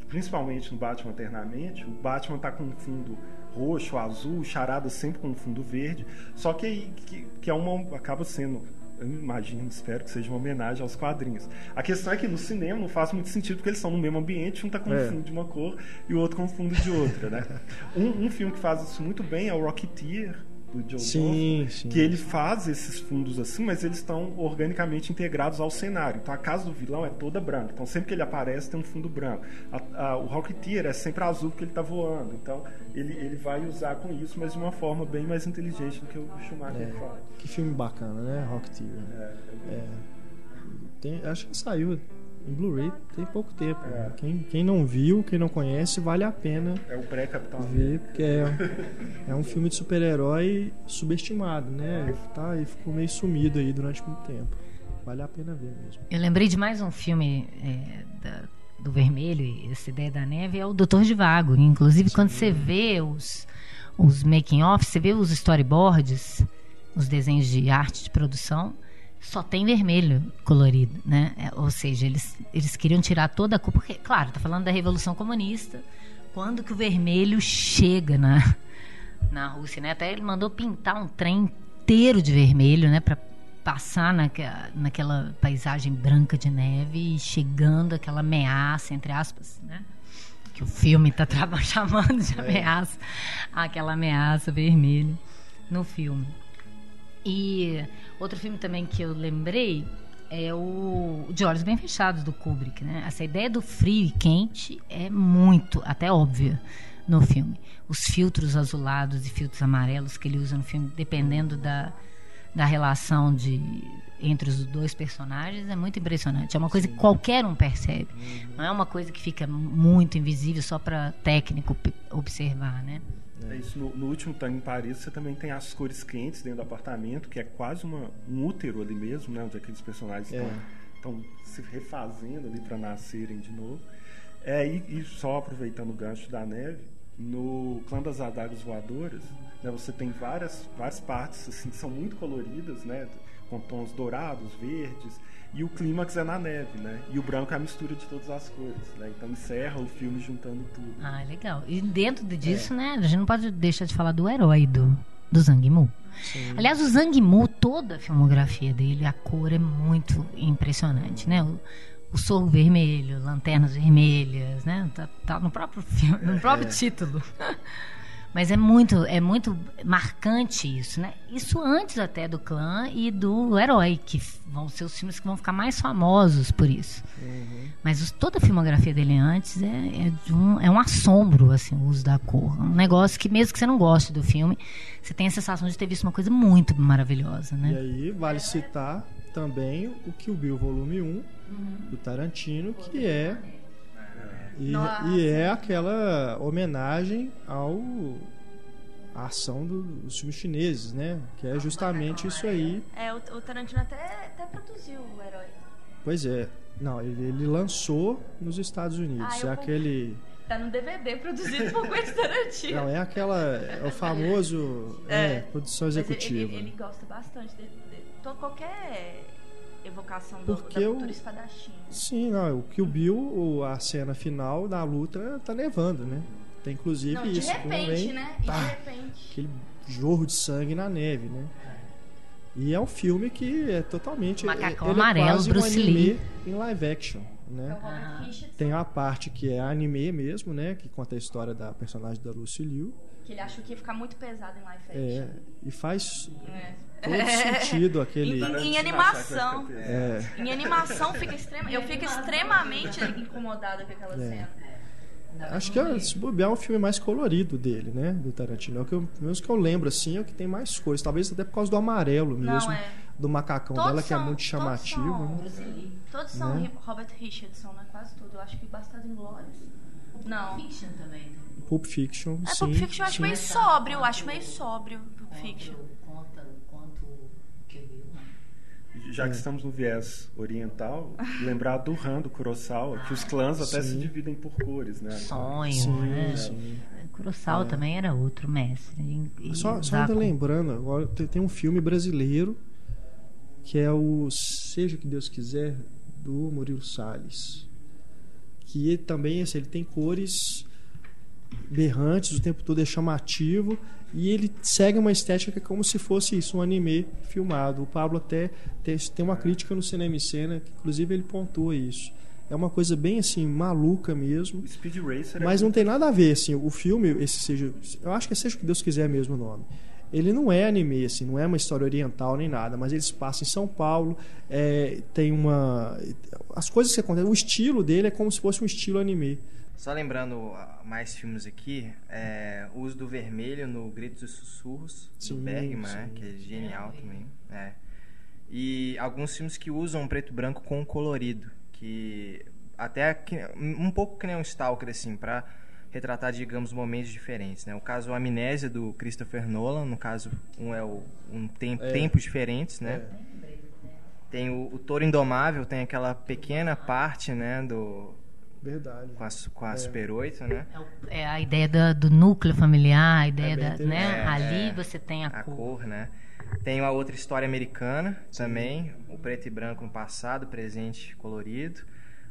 principalmente no Batman Eternamente, o Batman tá com um fundo roxo, azul, charada sempre com um fundo verde, só que aí que, que é uma acaba sendo eu imagino, espero que seja uma homenagem aos quadrinhos. A questão é que no cinema não faz muito sentido porque eles estão no mesmo ambiente, um tá com É. um fundo de uma cor e o outro com um fundo de outra, né? Um, um filme que faz isso muito bem é o Rocketeer, do Joe Sim, sim. que ele faz esses fundos assim, mas eles estão organicamente integrados ao cenário. Então a casa do vilão é toda branca. Então sempre que ele aparece tem um fundo branco. A- a- o Rocketeer é sempre azul porque ele está voando. Então ele, ele vai usar com isso, mas de uma forma bem mais inteligente do que o Schumacher É. faz. Que filme bacana, né? Rocketeer. É, É. Tem, acho que saiu em Blu-ray tem pouco tempo. É. né? Quem, quem não viu, quem não conhece, vale a pena é o pré-Capitão ver, porque é, é um filme de super-herói subestimado, né? Ele tá, ele ficou meio sumido aí durante muito tempo. Vale a pena ver mesmo. Eu lembrei de mais um filme é, da- do Vermelho, e essa ideia da neve, é o Doutor de Vago. Inclusive, quando você vê os, os making-off, você vê os storyboards, os desenhos de arte de produção, só tem vermelho colorido, né? É, ou seja, eles, eles queriam tirar toda a cor. Porque, claro, tá falando da Revolução Comunista, quando que o vermelho chega na, na Rússia, né? Até ele mandou pintar um trem inteiro de vermelho, né? Pra passar naque, naquela paisagem branca de neve e chegando aquela ameaça, entre aspas, né? Que o filme está chamando de ameaça, aquela ameaça vermelha no filme. E outro filme também que eu lembrei é o De Olhos Bem Fechados, do Kubrick, né? Essa ideia do frio e quente é muito, até óbvia no filme. Os filtros azulados e filtros amarelos que ele usa no filme, dependendo da, da relação de entre os dois personagens, é muito impressionante. É uma coisa que qualquer um percebe. Não é uma coisa que fica muito invisível só para técnico observar, né? É isso, no, no último Tango em Paris você também tem as cores quentes dentro do apartamento, que é quase uma, um útero ali mesmo, né? Onde aqueles personagens É. estão se refazendo ali para nascerem de novo. É, e, e só aproveitando o gancho da neve, no Clã das Adagas Voadoras, né, você tem várias, várias partes assim, que são muito coloridas, né? Com tons dourados, verdes, e o clímax é na neve, né? E o branco é a mistura de todas as cores, né? Então encerra o filme juntando tudo. Ah, legal. E dentro de- disso, né, a gente não pode deixar de falar do herói do, do Zhang Mu. Aliás, o Zhang Mu, toda a filmografia dele, a cor é muito impressionante, né? O, o Sorro Vermelho, Lanternas Vermelhas, né? Tá, tá no próprio filme, no próprio título. Mas é muito, é muito marcante isso, né? Isso antes até do clã e do herói, que vão ser os filmes que vão ficar mais famosos por isso. Mas os- toda a filmografia dele antes é, é, de um, é um assombro, assim, o uso da cor. Um negócio que, mesmo que você não goste do filme, você tem a sensação de ter visto uma coisa muito maravilhosa, E né? aí vale citar também o Kill Bill Volume 1 do Tarantino, que é e, e é aquela homenagem ao à ação do- dos filmes chineses, né? Que é justamente isso aí. É, o, o Tarantino até, até produziu o herói. Pois é. Não, ele, ele lançou nos Estados Unidos. Ah, é aquele. Tá no DVD produzido por Quentin Tarantino. Não, é aquela. É o famoso. É, É. produção Mas ele- executiva. Ele, ele gosta bastante de, de, to- qualquer evocação do, Porque da cultura espadachim. Sim, não, o Kill Bill, o- a cena final da luta tá nevando, né? Tem inclusive Não, de isso. repente, vem né? E tá. de repente. Aquele jorro de sangue na neve, né? E é um filme que é totalmente. Macacão ele é amarelo, quase Bruce um anime Lee. em live action, É né? Robert Richardson, Tem a parte que é anime mesmo, né? Que conta a história da personagem da Lucy Liu. que ele achou que ia ficar muito pesado em live É, action. e faz É. todo sentido aquele. Em- Tarantino animação. É, Em animação fica extrema, eu fico extremamente incomodada com aquela É. cena. acho que é, se bobear, é o filme mais colorido dele, né? Do Tarantino. É o que eu, menos que eu lembro, assim, é o que tem mais cores. Talvez até por causa do amarelo mesmo. Não, é. Do macacão Todos dela, que é são- muito todos chamativo. são- né? Todos são Né? Robert Richardson, né? Quase tudo. Eu acho que Bastardo Inglórios. Não. Fiction também. Pulp Fiction, É, sim. Pulp Fiction eu acho sim. meio sóbrio, eu acho meio sóbrio Pulp Fiction. Conta quanto que eu vi, né? Já que estamos no viés oriental, lembrar do Han, do Kurosawa, que os clãs até Sim. se dividem por cores, né? Sonho, Sim, né? sim. Kurosawa também era outro mestre. E- e Só, só ainda lembrando, agora tem, tem um filme brasileiro que é o Seja o que Deus quiser do Murilo Salles. Que ele também assim, ele tem cores berrantes, o tempo todo é chamativo e ele segue uma estética que é como se fosse isso, um anime filmado. O Pablo até tem, uma crítica no Cinema e Cena, que inclusive ele pontua isso. É uma coisa bem assim, maluca mesmo. Speed Racer é Mas não tem nada a ver, assim, o filme, esse seja. Eu acho que é Seja o que Deus quiser mesmo o nome. ele não é anime, assim, não é uma história oriental nem nada, mas eles passam em São Paulo, é, tem uma... As coisas que acontecem, o estilo dele é como se fosse um estilo anime. Só lembrando ah, mais filmes aqui, é, o uso do vermelho no Gritos e Sussurros, Sim, do Bergman, sim. né, que é genial também. É. E alguns filmes que usam preto e branco com colorido, que até um pouco que nem um Stalker, assim, pra retratar, digamos, momentos diferentes, né? O caso Amnésia, do Christopher Nolan, no caso, um é o, um tem, É. tempos diferentes, né? É. Tem o, o Touro Indomável, tem aquela pequena parte, né, do... Verdade. Com a, com a É. Super 8, né? É É a ideia da- do núcleo familiar, a ideia É da, né? interessante. Ali É, você tem a, a cor. cor, né? Tem uma outra história americana também, o preto e branco no passado, presente colorido.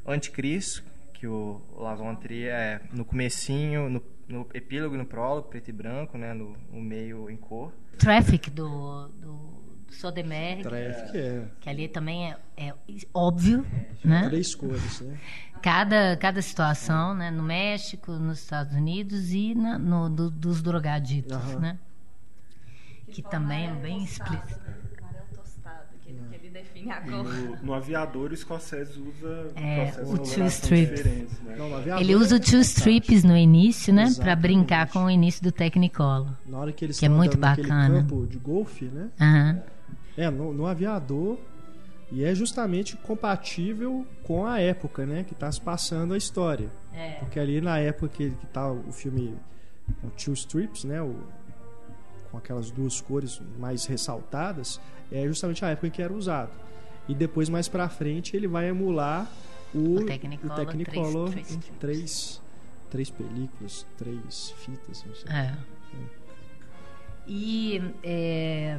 O Anticristo, que o Lavon é no comecinho, no, no epílogo e no prólogo, preto e branco, né? No, no meio em cor. Traffic do, do, do Soderbergh, Traffic é. que ali também é, é óbvio, né? Três cores, né? Cada, cada situação, né? No México, nos Estados Unidos e na- no, do- dos drogaditos, né? Que também é bem explícito. Amarelo tostado, que ele, que ele define a E cor. no, no aviador, o Scorsese usa É, o two strips. né? Não, Ele usa o é two fantástico. strips no início, né? Pra Exatamente. brincar com o início do Technicolor. Na hora que eles Que é muito bacana. campo de golfe, né? Aham. É, no, no aviador. E é justamente compatível com a época, né? Que tá se passando a história. É. Porque ali na época que, que tá o filme o Two Strips, né? O, com aquelas duas cores mais ressaltadas, é justamente a época em que era usado. E depois, mais pra frente, ele vai emular o, O Technicolor, o Technicolor três- três em três, três películas, três fitas, não sei. É. E é,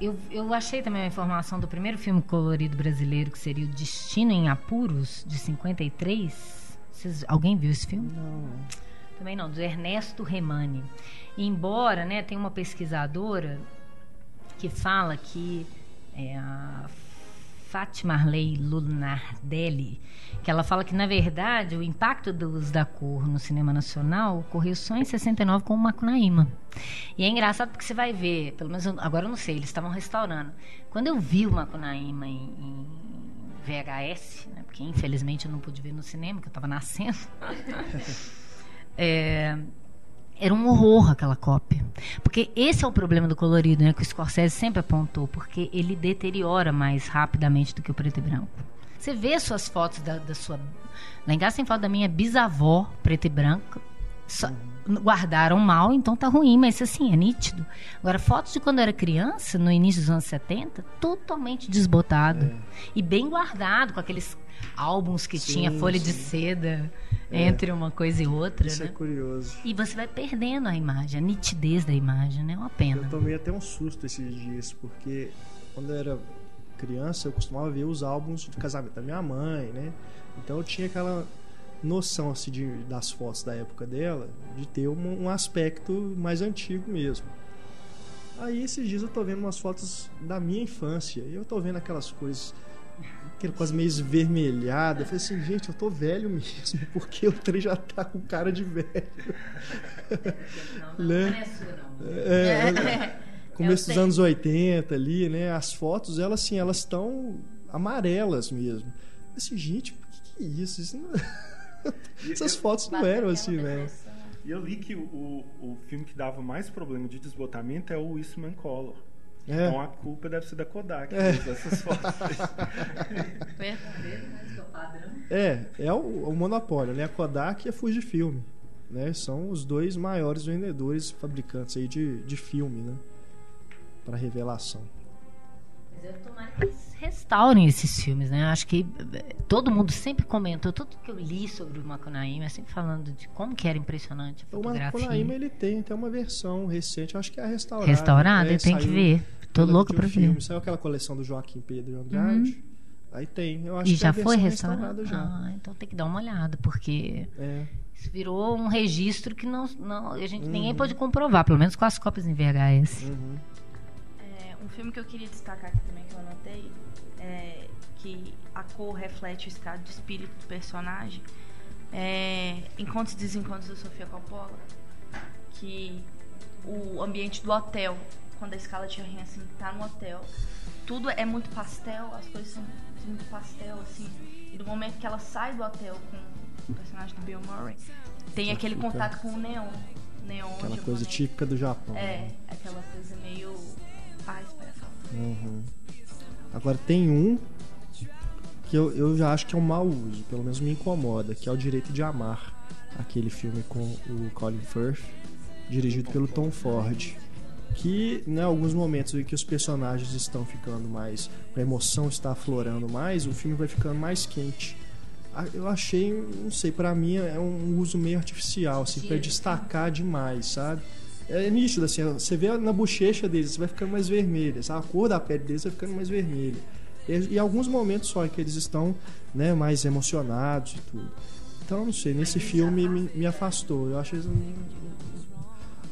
eu, eu achei também uma informação do primeiro filme colorido brasileiro, que seria o Destino em Apuros, de 53. Vocês, alguém viu esse filme? Não, Também não, do Ernesto Remani. Embora, né, tem uma pesquisadora que fala que é a Fátima Arley Lunardelli, que ela fala que, na verdade, o impacto do uso da cor no cinema nacional ocorreu só em 69 com o Macunaíma. E é engraçado porque você vai ver, pelo menos eu- agora eu não sei, eles estavam restaurando. Quando eu vi o Macunaíma em, em VHS, né, porque infelizmente eu não pude ver no cinema, que eu estava nascendo, é, era um horror aquela cópia. Porque esse é o problema do colorido, né? Que o Scorsese sempre apontou, porque ele deteriora mais rapidamente do que o preto e branco. Você vê suas fotos da, da sua. Lá em casa tem foto da minha bisavó, preto e branco. Só- Guardaram mal, então tá ruim, mas assim, é nítido. Agora, fotos de quando eu era criança, no início dos anos 70, totalmente desbotado. E bem guardado, com aqueles álbuns que Sim, tinha folha de sim. seda É. entre uma coisa e outra, Isso né? é curioso. E você vai perdendo a imagem, a nitidez da imagem, né? É uma pena. Eu tomei até um susto esses dias, porque quando eu era criança eu costumava ver os álbuns de casamento da minha mãe, né? Então eu tinha aquela noção assim de, das fotos da época dela, de ter um, um aspecto mais antigo mesmo. Aí esses dias eu tô vendo umas fotos da minha infância e eu tô vendo aquelas coisas aquela coisa meio esvermelhada. Eu falei assim, gente, eu tô velho mesmo, porque o trem já tá com cara de velho. Né? É, começo dos anos 80 ali, né? As fotos, elas assim, elas estão amarelas mesmo. Assim, gente, o que, que é isso? Isso não- Essas eu- fotos não eram assim, né? E eu li que o, o, o filme que dava mais problema de desbotamento é o Eastman Color. É. Então a culpa deve ser da Kodak É. que usa essas fotos. Verdadeiro, mas que é o padrão. É, é o, o monopólio, né? A Kodak e a Fujifilm, né? São os dois maiores vendedores, fabricantes aí de, de filme, né? Para revelação. Mas eu tomara que restaurem esses filmes, né? Acho que eh, todo mundo sempre comentou, tudo que eu li sobre o Macunaíma, é sempre falando de como que era impressionante a O fotografia. Macunaíma, ele tem até uma versão recente, acho que é a restaurada. Restaurada, É, tem que ver. Tô louca pra Videofilme. ver. Saiu aquela coleção do Joaquim Pedro de Andrade. Aí tem, eu acho E que já é a foi versão restaurado? já. Ah, então tem que dar uma olhada, porque É. isso virou um registro que não, não a gente, ninguém Uhum. pode comprovar, pelo menos com as cópias em VHS. Uhum. É, um filme que eu queria destacar aqui também que eu anotei é que a cor reflete o estado de espírito do personagem. É Encontros e Desencontros da Sofia Coppola, que o ambiente do hotel, quando a Scarlett Johansson tá no hotel. Tudo é muito pastel, as coisas são muito pastel, assim. E no momento que ela sai do hotel com o personagem do Bill Murray, tem aquele contato com o neon. Neon Aquela coisa típica do Japão. né? É, aquela coisa meio paz para falar. Uhum. Agora tem um que eu, eu já acho que é um mau uso, pelo menos me incomoda, que é o Direito de Amar, aquele filme com o Colin Firth, dirigido pelo Tom Ford. Que, em alguns momentos em que os personagens estão ficando mais. a emoção está aflorando mais, o filme vai ficando mais quente. Ah, Eu achei, não sei, pra mim é um uso meio artificial, assim, pra destacar demais, sabe? É nítido, assim, você vê na bochecha deles, vai ficando mais vermelha, a cor da pele deles vai ficando mais vermelha. E, e alguns momentos só que eles estão né, mais emocionados e tudo. Então, não sei, nesse filme me, me afastou. Eu um-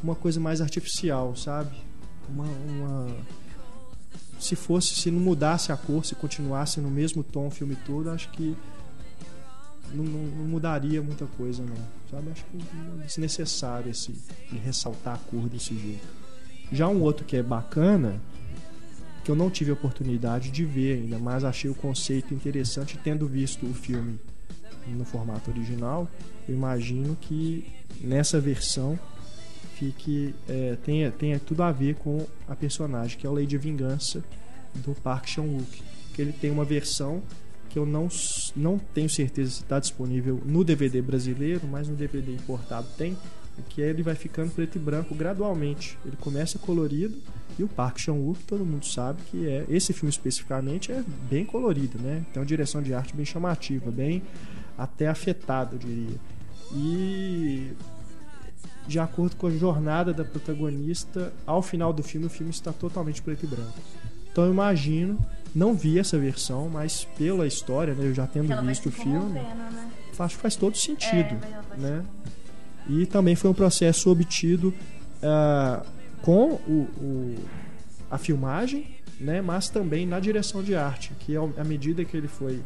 uma coisa mais artificial, sabe? Uma, uma- Se fosse, se não mudasse a cor, se continuasse no mesmo tom o filme todo, acho que não, não- não mudaria muita coisa, não. Sabe? Acho que é desnecessário esse, ressaltar a cor desse jeito. Já um outro que é bacana, que eu não tive a oportunidade de ver ainda, mas achei o conceito interessante tendo visto o filme no formato original. Eu imagino que nessa versão fique é, tenha, tenha tudo a ver com a personagem que é o Lady Vingança do Park Chan-wook, que ele tem uma versão que eu não, não tenho certeza se está disponível no DVD brasileiro, mas no DVD importado tem, que ele vai ficando preto e branco gradualmente. Ele começa colorido e o Park Chan-wook, todo mundo sabe que é esse filme especificamente é bem colorido, né? Tem uma direção de arte bem chamativa, bem até afetada, eu diria. E de acordo com a jornada da protagonista, ao final do filme o filme está totalmente preto e branco. Então eu imagino, não vi essa versão, mas pela história, né, eu já tendo Ela visto o filme, né? acho que faz todo sentido, É, né? E também foi um processo obtido ah, com o, o- a filmagem, né? Mas também na direção de arte, que à medida que ele foi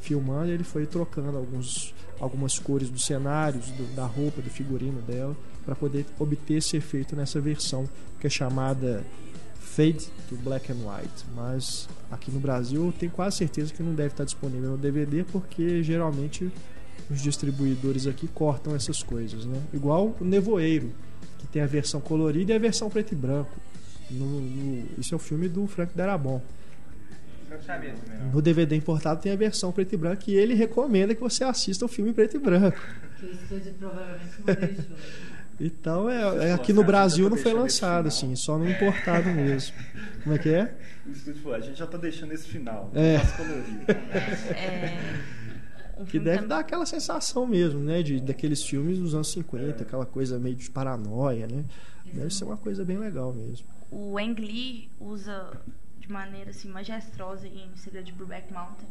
filmando, ele foi trocando alguns, algumas cores dos cenários, do- da roupa, do figurino dela, para poder obter esse efeito nessa versão que é chamada Fade to Black and White. Mas aqui no Brasil eu tenho quase certeza que não deve estar disponível no DVD, porque geralmente os distribuidores aqui cortam essas coisas, né? Igual o Nevoeiro, que tem a versão colorida e a versão preto e branco. No- no- isso é o filme do Frank Darabont. No DVD importado tem a versão preto e branco e ele recomenda que você assista o filme preto e branco. Que o estúdio provavelmente não deixou. Então é, é aqui no Brasil não foi lançado assim, só no importado mesmo. Como é que é? A gente já tá deixando esse final. É. Colorido. É, um Que deve dar aquela sensação mesmo, né? De, daqueles filmes dos anos 50, aquela coisa meio de paranoia, né? Deve ser uma coisa bem legal mesmo. O Ang Lee usa de maneira assim majestosa em Segredo de Brubeck Mountain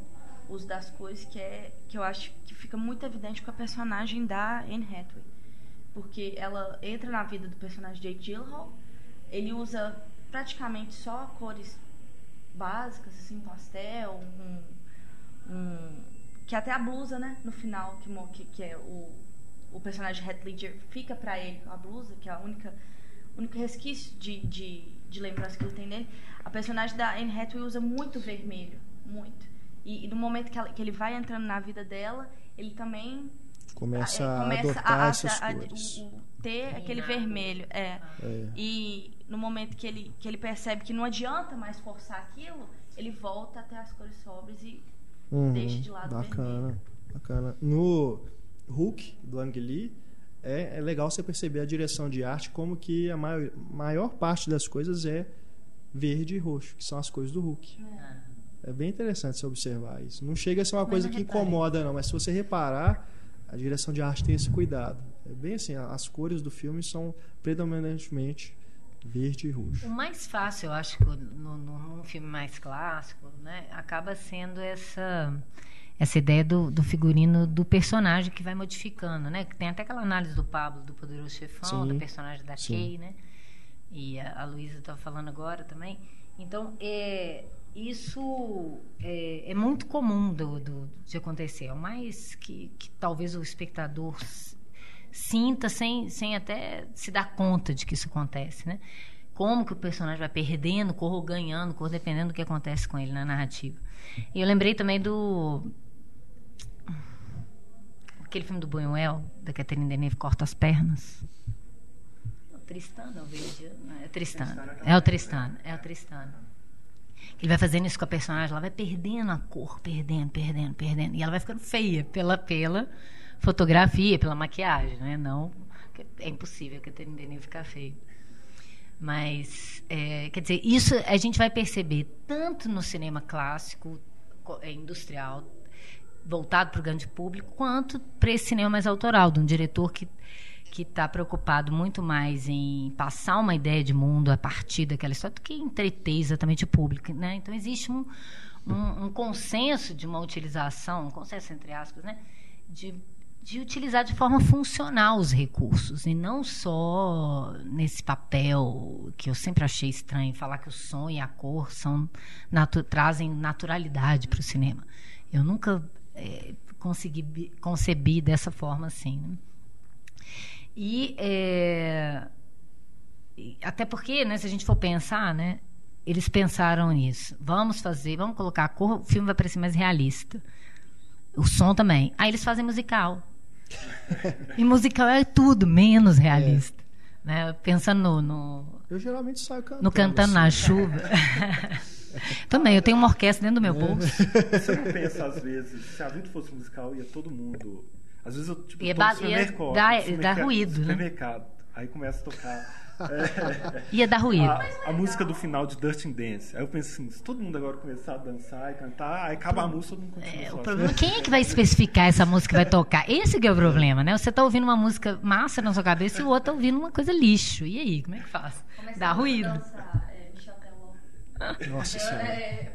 o uso das cores que é que eu acho que fica muito evidente com a personagem da Anne Hathaway porque ela entra na vida do personagem Jake Gyllenhaal ele usa praticamente só cores básicas assim pastel um, um- que até a blusa né no final que que, é o o personagem Heath Ledger fica pra ele a blusa que é a única único resquício de, de, de lembrança que ele tem dele, a personagem da Anne Hathaway usa muito vermelho, muito. E, e no momento que, ela- que ele vai entrando na vida dela, ele também Começa a começa adotar a, essas a- a- cores. o- o- ter aquele vermelho, é. É. E no momento que ele, que ele percebe que não adianta mais forçar aquilo, ele volta até as cores sóbrias e Uhum, deixa de lado o Bacana, vermelho. bacana. No Hulk, do Ang Lee, é, é legal você perceber a direção de arte, como que a maior, maior parte das coisas é verde e roxo, que são as cores do Hulk. É bem interessante você observar isso. Não chega a ser uma Mas coisa que incomoda, não, mas se você reparar, a direção de arte tem esse cuidado. É bem assim, as cores do filme são predominantemente verde e roxo. O mais fácil, eu acho, no, num filme mais clássico, né, acaba sendo essa essa ideia do, do figurino do personagem que vai modificando, né? Tem até aquela análise do Pablo, do Poderoso Chefão, Sim, do personagem da sim. Kay, né? E a, a Luísa estava falando agora também. Então, é, isso é, é muito comum do, do- de acontecer. É o mais que, que talvez o espectador sinta sem, sem até se dar conta de que isso acontece, né? Como que o personagem vai perdendo cor ou ganhando cor, dependendo do que acontece com ele na narrativa. E eu lembrei também do aquele filme do Buñuel, da Catherine Deneuve, Corta as Pernas. É o Tristano, eu vejo. É Tristano. É o Tristano. É o Tristano. Ele vai fazendo isso com a personagem, ela vai perdendo a cor, perdendo, perdendo, perdendo. E ela vai ficando feia pela, pela fotografia, pela maquiagem, né? Não, é impossível que a Deneuve ficar feia. Mas, é, quer dizer, isso a gente vai perceber tanto no cinema clássico, é, industrial, voltado para o grande público, quanto para esse cinema mais autoral, de um diretor que que está preocupado muito mais em passar uma ideia de mundo a partir daquela história do que entreter exatamente o público, né? Então existe um, um, um consenso de uma utilização, um consenso entre aspas, né? De, de utilizar de forma funcional os recursos e não só nesse papel que eu sempre achei estranho falar que o som e a cor são natu trazem naturalidade para o cinema. Eu nunca é, consegui concebi dessa forma assim. Né? E é, até porque, né, se a gente for pensar, né, eles pensaram nisso. Vamos fazer, vamos colocar a cor, o filme vai parecer mais realista. O som também. Aí eles fazem musical. e musical é tudo menos realista. É. Né? Pensando no, no, Eu geralmente saio cantando. No Cantando assim. na Chuva. Também, eu tenho uma orquestra dentro do meu bolso. Você não pensa, às vezes, se a vida fosse musical, ia todo mundo. Às vezes eu, tipo, ia, ba- ia dar, dar ruído, né? Aí começa a tocar. É, ia dar ruído. A, a, música do final de Dustin Dance. Aí eu penso assim, se todo mundo agora começar a dançar e cantar, aí acaba a música, todo mundo continua é, o problema, Quem é que vai especificar essa música que vai tocar? Esse que é o problema, né? Você tá ouvindo uma música massa na sua cabeça e o outro tá ouvindo uma coisa lixo. E aí, como é que faz? Dá ruído. Nossa Senhora. É,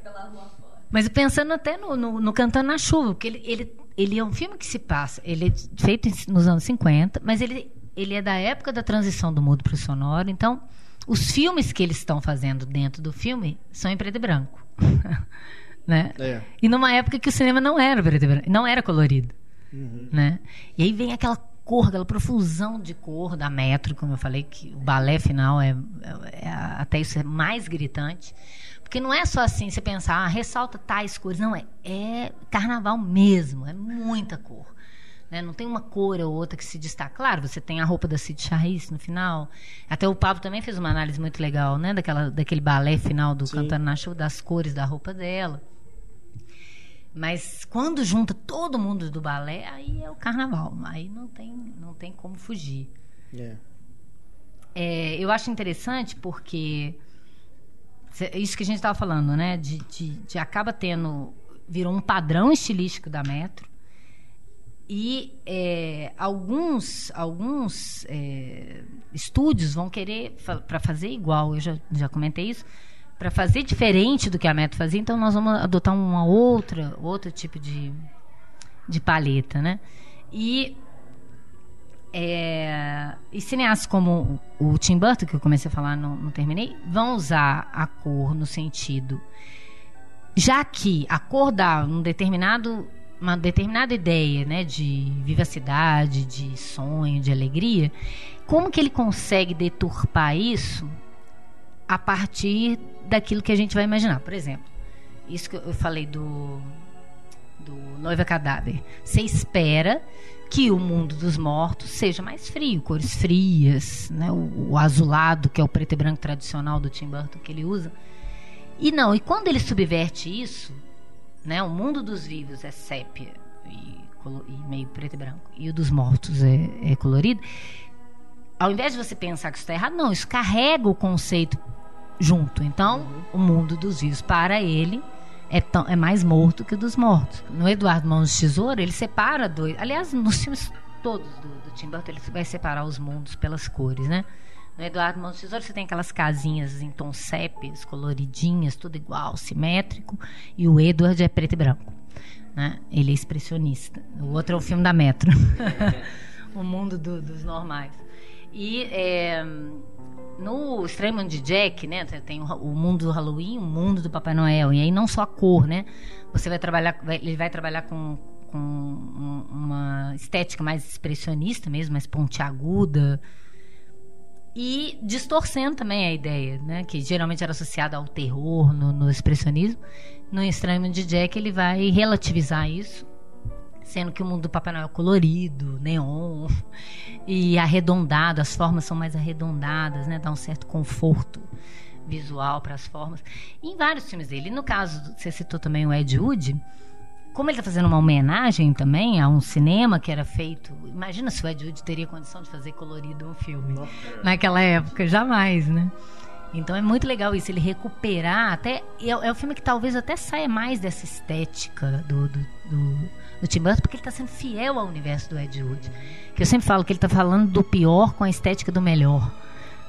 Mas pensando até no, no, no, Cantando na Chuva, porque ele, ele, ele é um filme que se passa, ele é feito nos anos 50, mas ele, ele é da época da transição do mudo para o sonoro, então os filmes que eles estão fazendo dentro do filme são em preto e branco. né? É. E numa época que o cinema não era preto e branco, não era colorido. Uhum. Né? E aí vem aquela cor, aquela profusão de cor da metro, como eu falei, que o balé final é, é, é até isso é mais gritante. Porque não é só assim você pensar, ah, ressalta tais cores. Não, é, é carnaval mesmo, é muita cor. Né? Não tem uma cor ou outra que se destaca. Claro, você tem a roupa da Cid Charisse no final. Até o Pablo também fez uma análise muito legal, né? Daquela, daquele balé final do Sim. Cantando na Chuva, das cores da roupa dela. Mas quando junta todo mundo do balé, aí é o carnaval. Aí não tem, não tem como fugir. Yeah. É, eu acho interessante porque isso que a gente estava falando, né? De, de, de, acaba tendo virou um padrão estilístico da Metro e é, alguns alguns é, estúdios vão querer para fazer igual. Eu já, já comentei isso para fazer diferente do que a Metro fazia, então nós vamos adotar uma outra, outro tipo de, de paleta, né? E, é, e cineastas como o Tim Burton, que eu comecei a falar, não, não terminei, vão usar a cor no sentido... Já que a cor dá um determinado uma determinada ideia né, de vivacidade, de sonho, de alegria, como que ele consegue deturpar isso a partir daquilo que a gente vai imaginar. Por exemplo, isso que eu falei do, do Noiva Cadáver. Você espera que o mundo dos mortos seja mais frio, cores frias, né? o, o azulado, que é o preto e branco tradicional do Tim Burton que ele usa. E não, e quando ele subverte isso, né? o mundo dos vivos é sépia e, e meio preto e branco, e o dos mortos é, é colorido. Ao invés de você pensar que isso está errado, não, isso carrega o conceito junto. Então, o mundo dos vivos para ele é, tão, é mais morto que o dos mortos. No Eduardo Mãos de Tesoura, ele separa dois. Aliás, nos filmes todos do, do Tim Burton, ele vai separar os mundos pelas cores, né? No Eduardo Mãos de Tesoura, você tem aquelas casinhas em tom sépias, coloridinhas, tudo igual, simétrico. E o Edward é preto e branco. Né? Ele é expressionista. O outro é o filme da Metro. o mundo do, dos normais. E é, no Mundo de Jack, né, tem o, mundo do Halloween, o mundo do Papai Noel, e aí não só a cor, né? Você vai trabalhar, vai, ele vai trabalhar com, com um- uma estética mais expressionista mesmo, mais pontiaguda. E distorcendo também a ideia, né? Que geralmente era associada ao terror no, no expressionismo. No Mundo de Jack ele vai relativizar isso, sendo que o mundo do Papai Noel é colorido, neon e arredondado, as formas são mais arredondadas, né? Dá um certo conforto visual para as formas. E em vários filmes dele. No caso, você citou também o Ed Wood, como ele está fazendo uma homenagem também a um cinema que era feito. Imagina se o Ed Wood teria condição de fazer colorido um filme naquela época, jamais, né? Então é muito legal isso, ele recuperar até. É, é o filme que talvez até saia mais dessa estética do, do, do, do Tim Burton, porque ele está sendo fiel ao universo do Ed Wood. Que eu sempre falo que ele está falando do pior com a estética do melhor.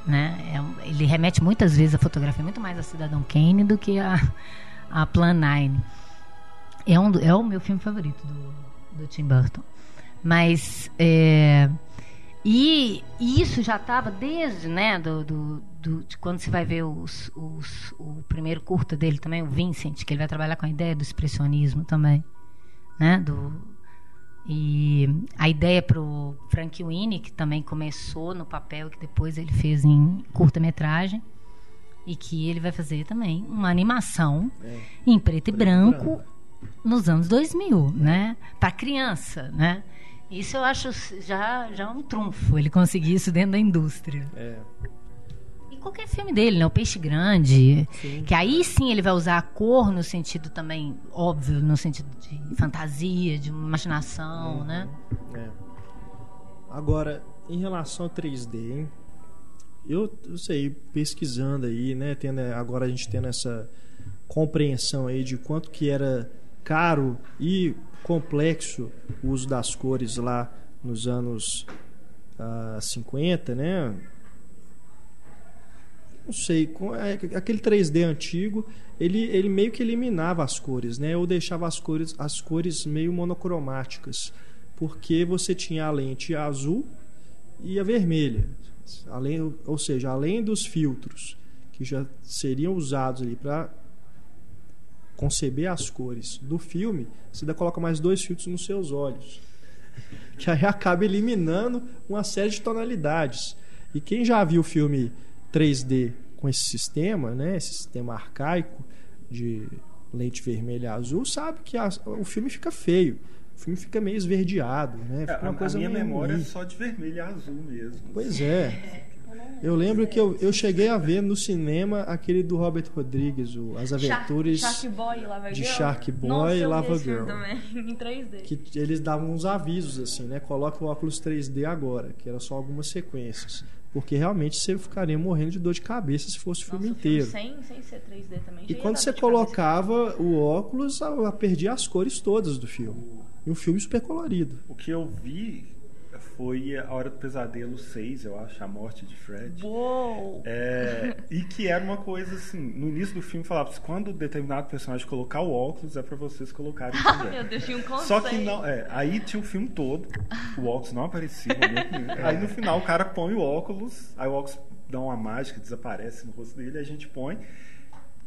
Né? É ele remete muitas vezes a fotografia muito mais a Cidadão Kane do que a, a Plan 9. É, um, é o meu filme favorito do, do Tim Burton. Mas. é, e, e isso já estava desde, né, do, do, do- de quando você vai ver os, os- o primeiro curta dele também, o Vincent, que ele vai trabalhar com a ideia do expressionismo também, né, do, e a ideia para o Frank Winnie, que também começou no papel que depois ele fez em curta-metragem, e que ele vai fazer também uma animação em preto e branco nos anos 2000, né? Para criança, né? Isso eu acho já já um trunfo ele conseguir isso dentro da indústria. É. Qualquer filme dele, né? O Peixe Grande, Sim. que aí sim ele vai usar a cor no sentido também óbvio, no sentido de fantasia, de imaginação, né? É. Agora, em relação ao 3D, hein? Eu, eu sei, pesquisando aí, né? Tendo, agora a gente tendo essa compreensão aí de quanto que era caro e complexo o uso das cores lá nos anos ah, 50, né? Não sei, é, aquele 3D antigo, ele, ele meio que eliminava as cores, né? Ou deixava as cores, as cores meio monocromáticas, porque você tinha a lente azul e a vermelha. Além, ou seja, além dos filtros que já seriam usados ali para conceber as cores do filme, você ainda coloca mais dois filtros nos seus olhos. Que aí acaba eliminando uma série de tonalidades. E quem já viu o filme 3D com esse sistema, né, esse sistema arcaico de lente vermelha e azul, sabe que a- o filme fica feio. O filme fica meio esverdeado, né? É, Fica a, uma a coisa minha meio memória ruim. é só de vermelho e azul mesmo. Pois é. Eu lembro que eu, eu cheguei a ver no cinema aquele do Robert Rodrigues, o As Aventuras. Shark Boy e Lava de Girl. Shark Boy Nossa, e Lava esse filme Girl. também, em 3D. que eles davam uns avisos assim, né? Coloque o óculos 3D agora, que era só algumas sequências. Porque realmente você ficaria morrendo de dor de cabeça se fosse o filme inteiro. Sem, sem ser 3D também. E quando você de cabeça. colocava o óculos, a- a- perdia as cores todas do filme. E um filme super colorido. O que eu vi foi A Hora do Pesadelo 6, eu acho, A Morte de Fred. Uou! É, e que era uma coisa assim, no início do filme falava, quando determinado personagem colocar o óculos, é pra vocês colocarem Ah, também. meu Deus, tinha um conceito. Só que não, é, aí tinha o filme todo, o óculos não aparecia. momento nenhum. Aí no final o cara põe o óculos, aí o óculos dá uma mágica, desaparece no rosto dele, a gente põe.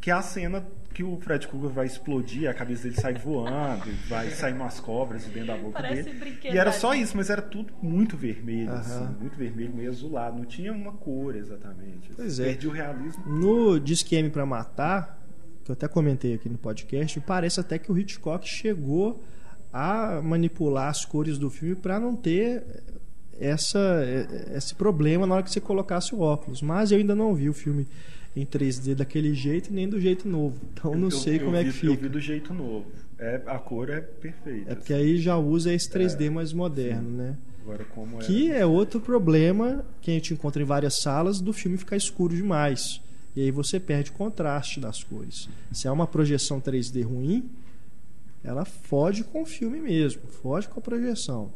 Que é a cena que o Fred Krueger vai explodir, a cabeça dele sai voando, e vai sair umas cobras de dentro da boca Parece dele. E era só isso, mas era tudo muito vermelho, Aham. assim, muito vermelho, meio azulado. Não tinha uma cor exatamente. Pois é. Perdi o realismo. No Disque M pra Matar, que eu até comentei aqui no podcast, parece até que o Hitchcock chegou a manipular as cores do filme para não ter essa, esse problema na hora que você colocasse o óculos. Mas eu ainda não vi o filme em 3D daquele jeito nem do jeito novo. Então não Eu- sei eu como é vi- que Eu fica. vi do jeito novo. É, a cor é perfeita. É porque assim. aí já usa esse 3D mais moderno, né? Agora, como Que é... é outro problema que a gente encontra em várias salas do filme ficar escuro demais. E aí você perde o contraste das cores. Se é uma projeção 3D ruim, ela fode com o filme mesmo, fode com a projeção.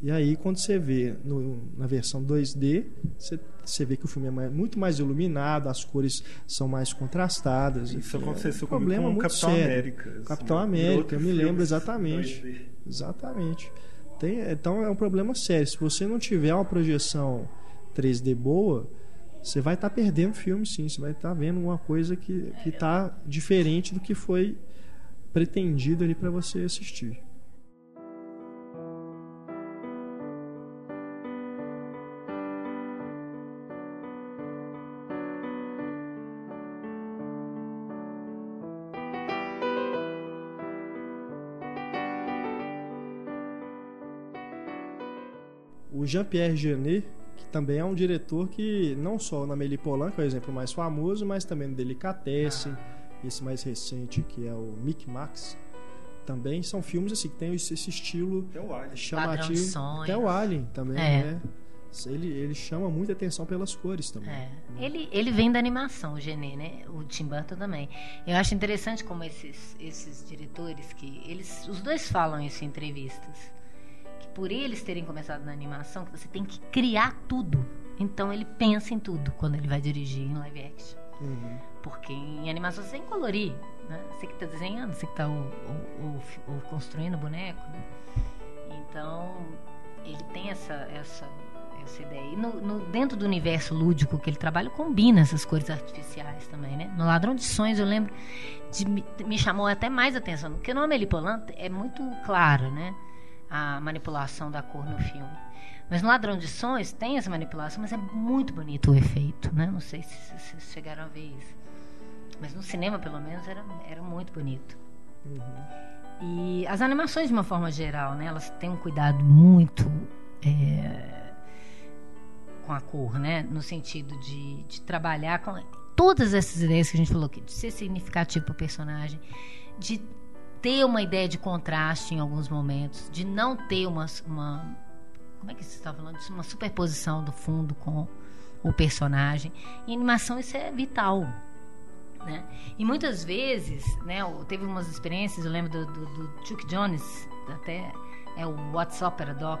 E aí quando você vê no- na versão 2D, você, você vê que o filme é mais- muito mais iluminado, as cores são mais contrastadas. Isso enfim, aconteceu é comigo problema com o muito Capitão sério. América. assim, Capitão América, eu me lembro exatamente. 2D. Exatamente. Tem, então é um problema sério. Se você não tiver uma projeção 3D boa, você vai estar perdendo o filme, sim. Você vai estar vendo uma coisa que está diferente do que foi pretendido ali para você assistir. Jean-Pierre Jeunet, que também é um diretor que não só na Amélie Poulain, que é o exemplo mais famoso, mas também no Delicatessen, esse mais recente que é o Mick Max. Também são filmes assim que tem esse, esse estilo Até o Alien. chamativo. Até o Alien também, É. né? Ele, ele chama muita atenção pelas cores também. É. Ele, ele vem da animação, o Genê, né? O Tim Burton também. Eu acho interessante como esses, esses diretores, que eles, os dois falam isso em entrevistas, que por eles terem começado na animação, que você tem que criar tudo. Então ele pensa em tudo quando ele vai dirigir em live action. Uhum. Porque em animação você tem que colorir, né? Você que está desenhando, você que está o, o- o- o construindo o boneco, né? Então, ele tem essa, essa, essa ideia. E no, no- dentro do universo lúdico que ele trabalha, combina essas cores artificiais também, né? No Ladrão de Sonhos, eu lembro, de, me, chamou até mais atenção, porque no Amélie Poulain é muito claro, né? A manipulação da cor no filme. Mas no Ladrão de Sonhos tem essa manipulação, mas é muito bonito o efeito, né? Não sei se se vocês chegaram a ver isso. Mas no cinema, pelo menos, era, era muito bonito. E as animações, de uma forma geral, né? Elas têm um cuidado muito é, com a cor, né? No sentido de, de trabalhar com todas essas ideias que a gente falou aqui, de ser significativo para o personagem, de ter uma ideia de contraste em alguns momentos, de não ter uma, uma como é que você está falando? Uma superposição do fundo com o personagem. Em animação isso é vital. Né? E muitas vezes, né, teve umas experiências, eu lembro do, do, do Chuck Jones, até é o What's Opera Doc,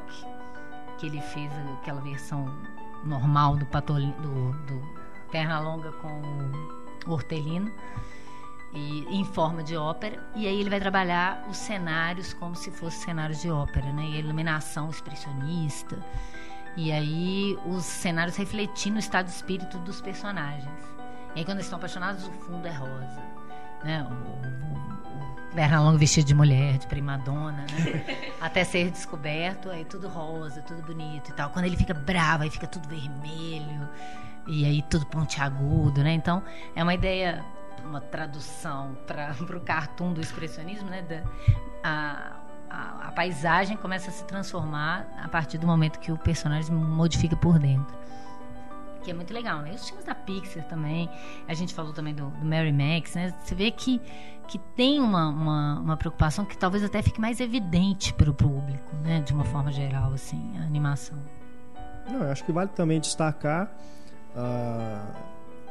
que ele fez aquela versão normal do, Patolin, do, do Pernalonga com o Hortelino e em forma de ópera e aí ele vai trabalhar os cenários como se fossem cenários de ópera, né? E a iluminação expressionista e aí os cenários refletindo o estado de espírito dos personagens. E aí quando eles estão apaixonados o fundo é rosa, né? O, o, o Bernalong vestido de mulher, de primadona, né? Até ser descoberto, aí tudo rosa, tudo bonito e tal. Quando ele fica bravo, aí fica tudo vermelho e aí tudo pontiagudo, né? Então é uma ideia, uma tradução para o cartoon do expressionismo, né? Da, a, a, a paisagem começa a se transformar a partir do momento que o personagem modifica por dentro. Que é muito legal, né? E os filmes da Pixar também. A gente falou também do, do Mary Max, né? Você vê que, que tem uma, uma, uma preocupação que talvez até fique mais evidente para o público, né? De uma forma geral, assim, a animação. Não, eu acho que vale também destacar ah,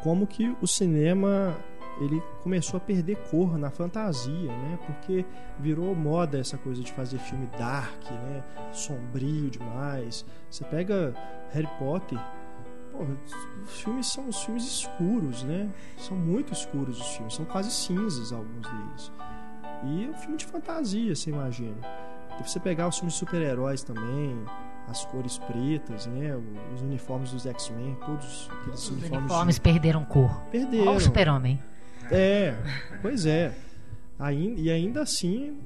como que o cinema ele começou a perder cor na fantasia, né? Porque virou moda essa coisa de fazer filme dark, né? Sombrio demais. Você pega Harry Potter, porra, os filmes são os filmes escuros, né? São muito escuros os filmes, são quase cinzas alguns deles. E é um filme de fantasia, você imagina. Deve você pegar os filmes de super-heróis também, as cores pretas, né? Os uniformes dos X-Men, todos aqueles Os uniformes. uniformes perderam cor. perderam. Olha o super-homem. É, pois é. E ainda assim,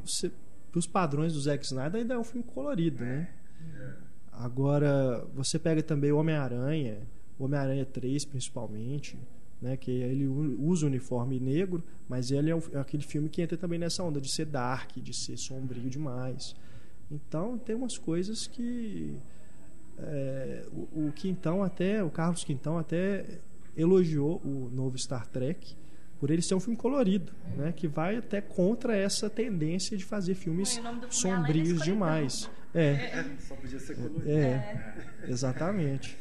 para os padrões do Zack Snyder, ainda é um filme colorido, né? Agora, você pega também o Homem-Aranha, o Homem-Aranha 3 principalmente, né? Que ele usa o uniforme negro, mas ele é, um- é aquele filme que entra também nessa onda de ser dark, de ser sombrio demais. Então, tem umas coisas que é, o, o Quintão até, o Carlos Quintão até elogiou o novo Star Trek por ele ser um filme colorido, né? Que vai até contra essa tendência de fazer filmes filme é sombrios Escuridão. demais. É, Só podia ser colorido. é, exatamente.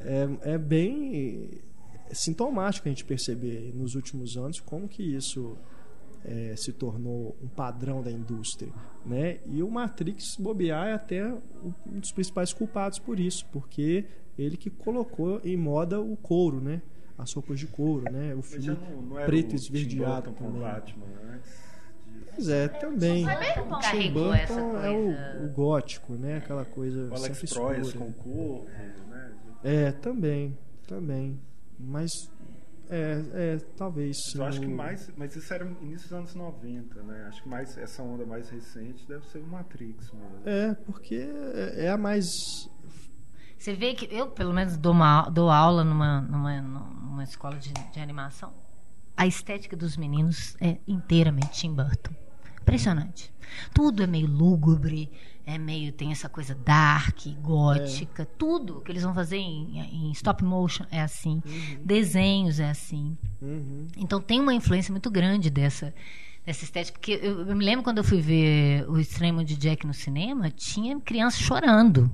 É, é bem sintomático a gente perceber nos últimos anos como que isso é, se tornou um padrão da indústria, né? E o Matrix bobear é até um dos principais culpados por isso, porque ele que colocou em moda o couro, né? As roupas de couro, né? O filme não, não preto o esverdeado com também. Batman antes disso. Pois é, também. O Tim Carregou essa Burton é o, o gótico, né? Aquela coisa O Alex escura. com o corpo, né? É, também, também. Mas é, é talvez eu acho que mais. Mas isso era início dos anos 90, né? Acho que mais essa onda mais recente deve ser o Matrix mesmo. É, porque é é a mais Você vê que eu, pelo menos, dou, uma, dou aula numa, numa, numa escola de, de animação. A estética dos meninos é inteiramente Tim Burton. Impressionante. Tudo é meio lúgubre, é meio tem essa coisa dark, gótica, tudo que eles vão fazer em, em stop motion é assim, desenhos é assim. Uhum. Então tem uma influência muito grande dessa dessa estética, porque eu, eu me lembro quando eu fui ver o Extremo de Jack no cinema, tinha criança chorando.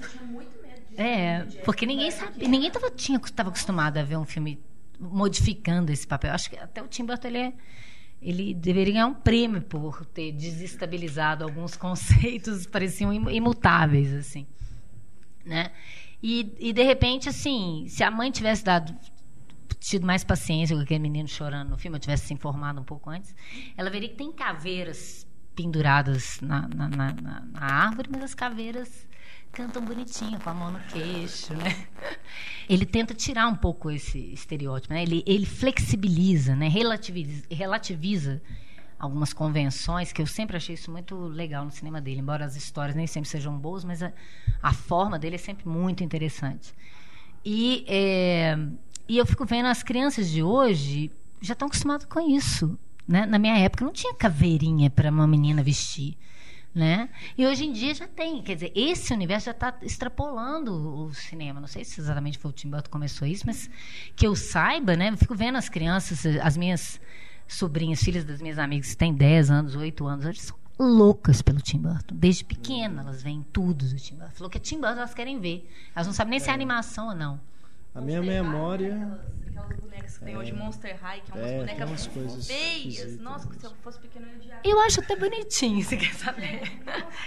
Nossa, eu tinha muito medo de É, porque ninguém sabia, ninguém tava, tinha, estava acostumado a ver um filme modificando esse papel. Acho que até o Tim Burton ele, é- ele deveria ganhar um prêmio por ter desestabilizado alguns conceitos que pareciam im- imutáveis assim, né? E, e de repente assim, se a mãe tivesse dado tido mais paciência com aquele menino chorando no filme, eu tivesse se informado um pouco antes, ela veria que tem caveiras penduradas na, na, na, na- na árvore, mas as caveiras cantam bonitinho, com a mão no queixo, né? Ele tenta tirar um pouco esse estereótipo, né? Ele, ele flexibiliza, né? Relativiza, relativiza algumas convenções, que eu sempre achei isso muito legal no cinema dele, embora as histórias nem sempre sejam boas, mas a, a forma dele é sempre muito interessante. E, é, e eu fico vendo as crianças de hoje já estão acostumadas com isso. Né? Na minha época não tinha caveirinha para uma menina vestir. Né? E hoje em dia já tem. Quer dizer, esse universo já está extrapolando o cinema. Não sei se exatamente foi o Tim Burton que começou isso, mas que eu saiba, né? Eu fico vendo as crianças, as minhas sobrinhas, filhas das minhas amigas, que têm 10 anos, 8 anos, elas são loucas pelo Tim Burton. Desde pequena elas veem tudo do Tim Burton. Falou que é Tim Burton elas querem ver. Elas não sabem nem se é animação ou não. A minha memória. Aquelas, aquelas bonecas que tem hoje, Monster High, que é umas É, tem bonecas umas feias. Nossa, se eu fosse pequeno eu ia. Eu acho até bonitinho, se quer saber.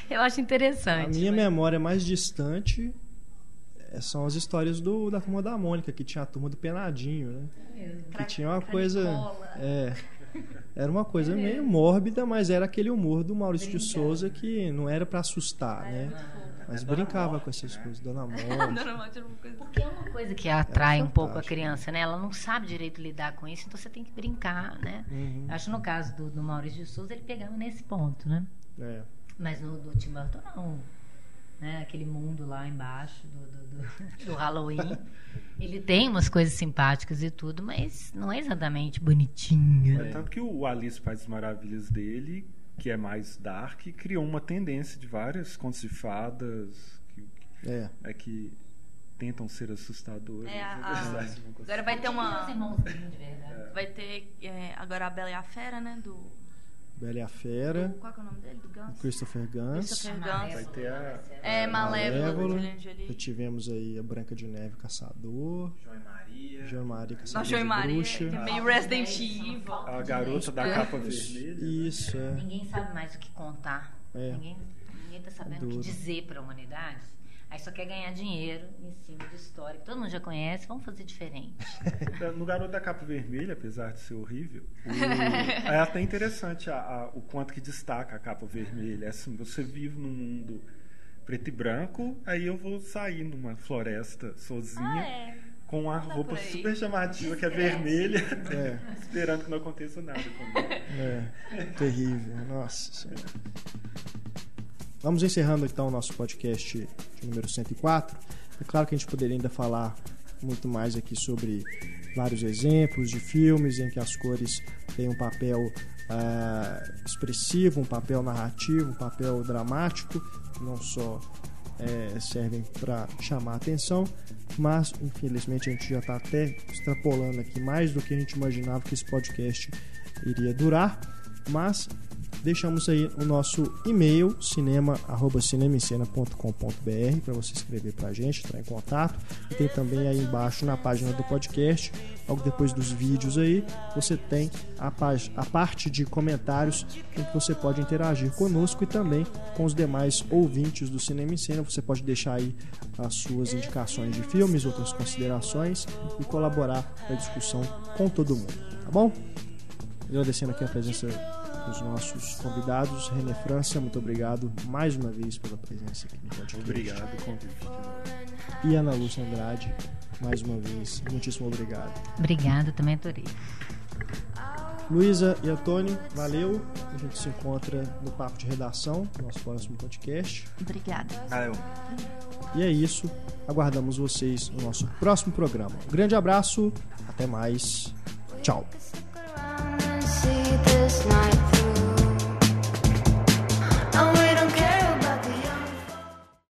Eu acho A interessante. minha memória mais distante é- são as histórias do, da turma da Mônica, que tinha a turma do Penadinho, né? Que tinha uma coisa. É. Era uma coisa meio mórbida, mas era aquele humor do Maurício de Souza que não era pra assustar, né? Mas brincava com essas coisas, Dona Mônica. Dona Matilde era uma coisa. Porque é uma coisa que atrai um pouco a criança, né? Ela não sabe direito lidar com isso, então você tem que brincar, né? Uhum. Acho que no caso do, do Maurício de Souza, ele pegava nesse ponto, né? É. Mas no do Tim Burton, não. Né? Aquele mundo lá embaixo do, do, do- do Halloween. Ele tem umas coisas simpáticas e tudo, mas não é exatamente bonitinho. É tanto que o Alice País das Maravilhas dele, que é mais dark, criou uma tendência de várias contos de fadas que, É. é, que tentam ser assustadoras. É, a- a-. Agora vai ter uma. Os irmãos Grimm, de verdade. Vai ter é, agora a Bela e a Fera, né? Do. Bela e a Fera, qual que é o nome dele? Do Gans? Christopher Guns. Christopher Malévola. Vai ter a É, Malévola. Já tivemos aí a Branca de Neve Caçador, João e Maria. João e Maria Caçador João Maria, Bruxa. que é meio Resident Evil. a garota da capa vermelha. né? Isso, é. Ninguém sabe mais o que contar. É. Ninguém, ninguém tá sabendo o que dizer para a humanidade. Aí só quer ganhar dinheiro em cima de história que todo mundo já conhece. Vamos fazer diferente. No Garoto da Capa Vermelha, apesar de ser horrível, o- é até interessante a- a- o quanto que destaca a capa vermelha. É assim, você vive num mundo preto e branco, aí eu vou sair numa floresta sozinha Ah, é. com a Anda roupa super chamativa que é vermelha, É. esperando que não aconteça nada comigo. É, terrível. Nossa Senhora. Vamos encerrando então o nosso podcast número 104. É claro que a gente poderia ainda falar muito mais aqui sobre vários exemplos de filmes em que as cores têm um papel ah, expressivo, um papel narrativo, um papel dramático, não só eh, servem para chamar a atenção, mas infelizmente a gente já está até extrapolando aqui mais do que a gente imaginava que esse podcast iria durar, mas deixamos aí o nosso e-mail cinema@cinemicena.com.br para você escrever para a gente, entrar em contato. E tem também aí embaixo na página do podcast, logo depois dos vídeos aí, você tem a, a parte de comentários em que você pode interagir conosco e também com os demais ouvintes do Cinema em Cena. Você pode deixar aí as suas indicações de filmes, outras considerações e colaborar na discussão com todo mundo, tá bom? Agradecendo aqui a presença dos nossos convidados. René França, muito obrigado mais uma vez pela presença aqui no podcast. Obrigado, convite. E Ana Lúcia Andrade, mais uma vez, muitíssimo obrigado. Obrigada, também adorei. Luísa e Antônio, valeu. A gente se encontra no Papo de Redação, nosso próximo podcast. Obrigada. Valeu. E é isso. Aguardamos vocês no nosso próximo programa. Um grande abraço, até mais. Tchau. see this night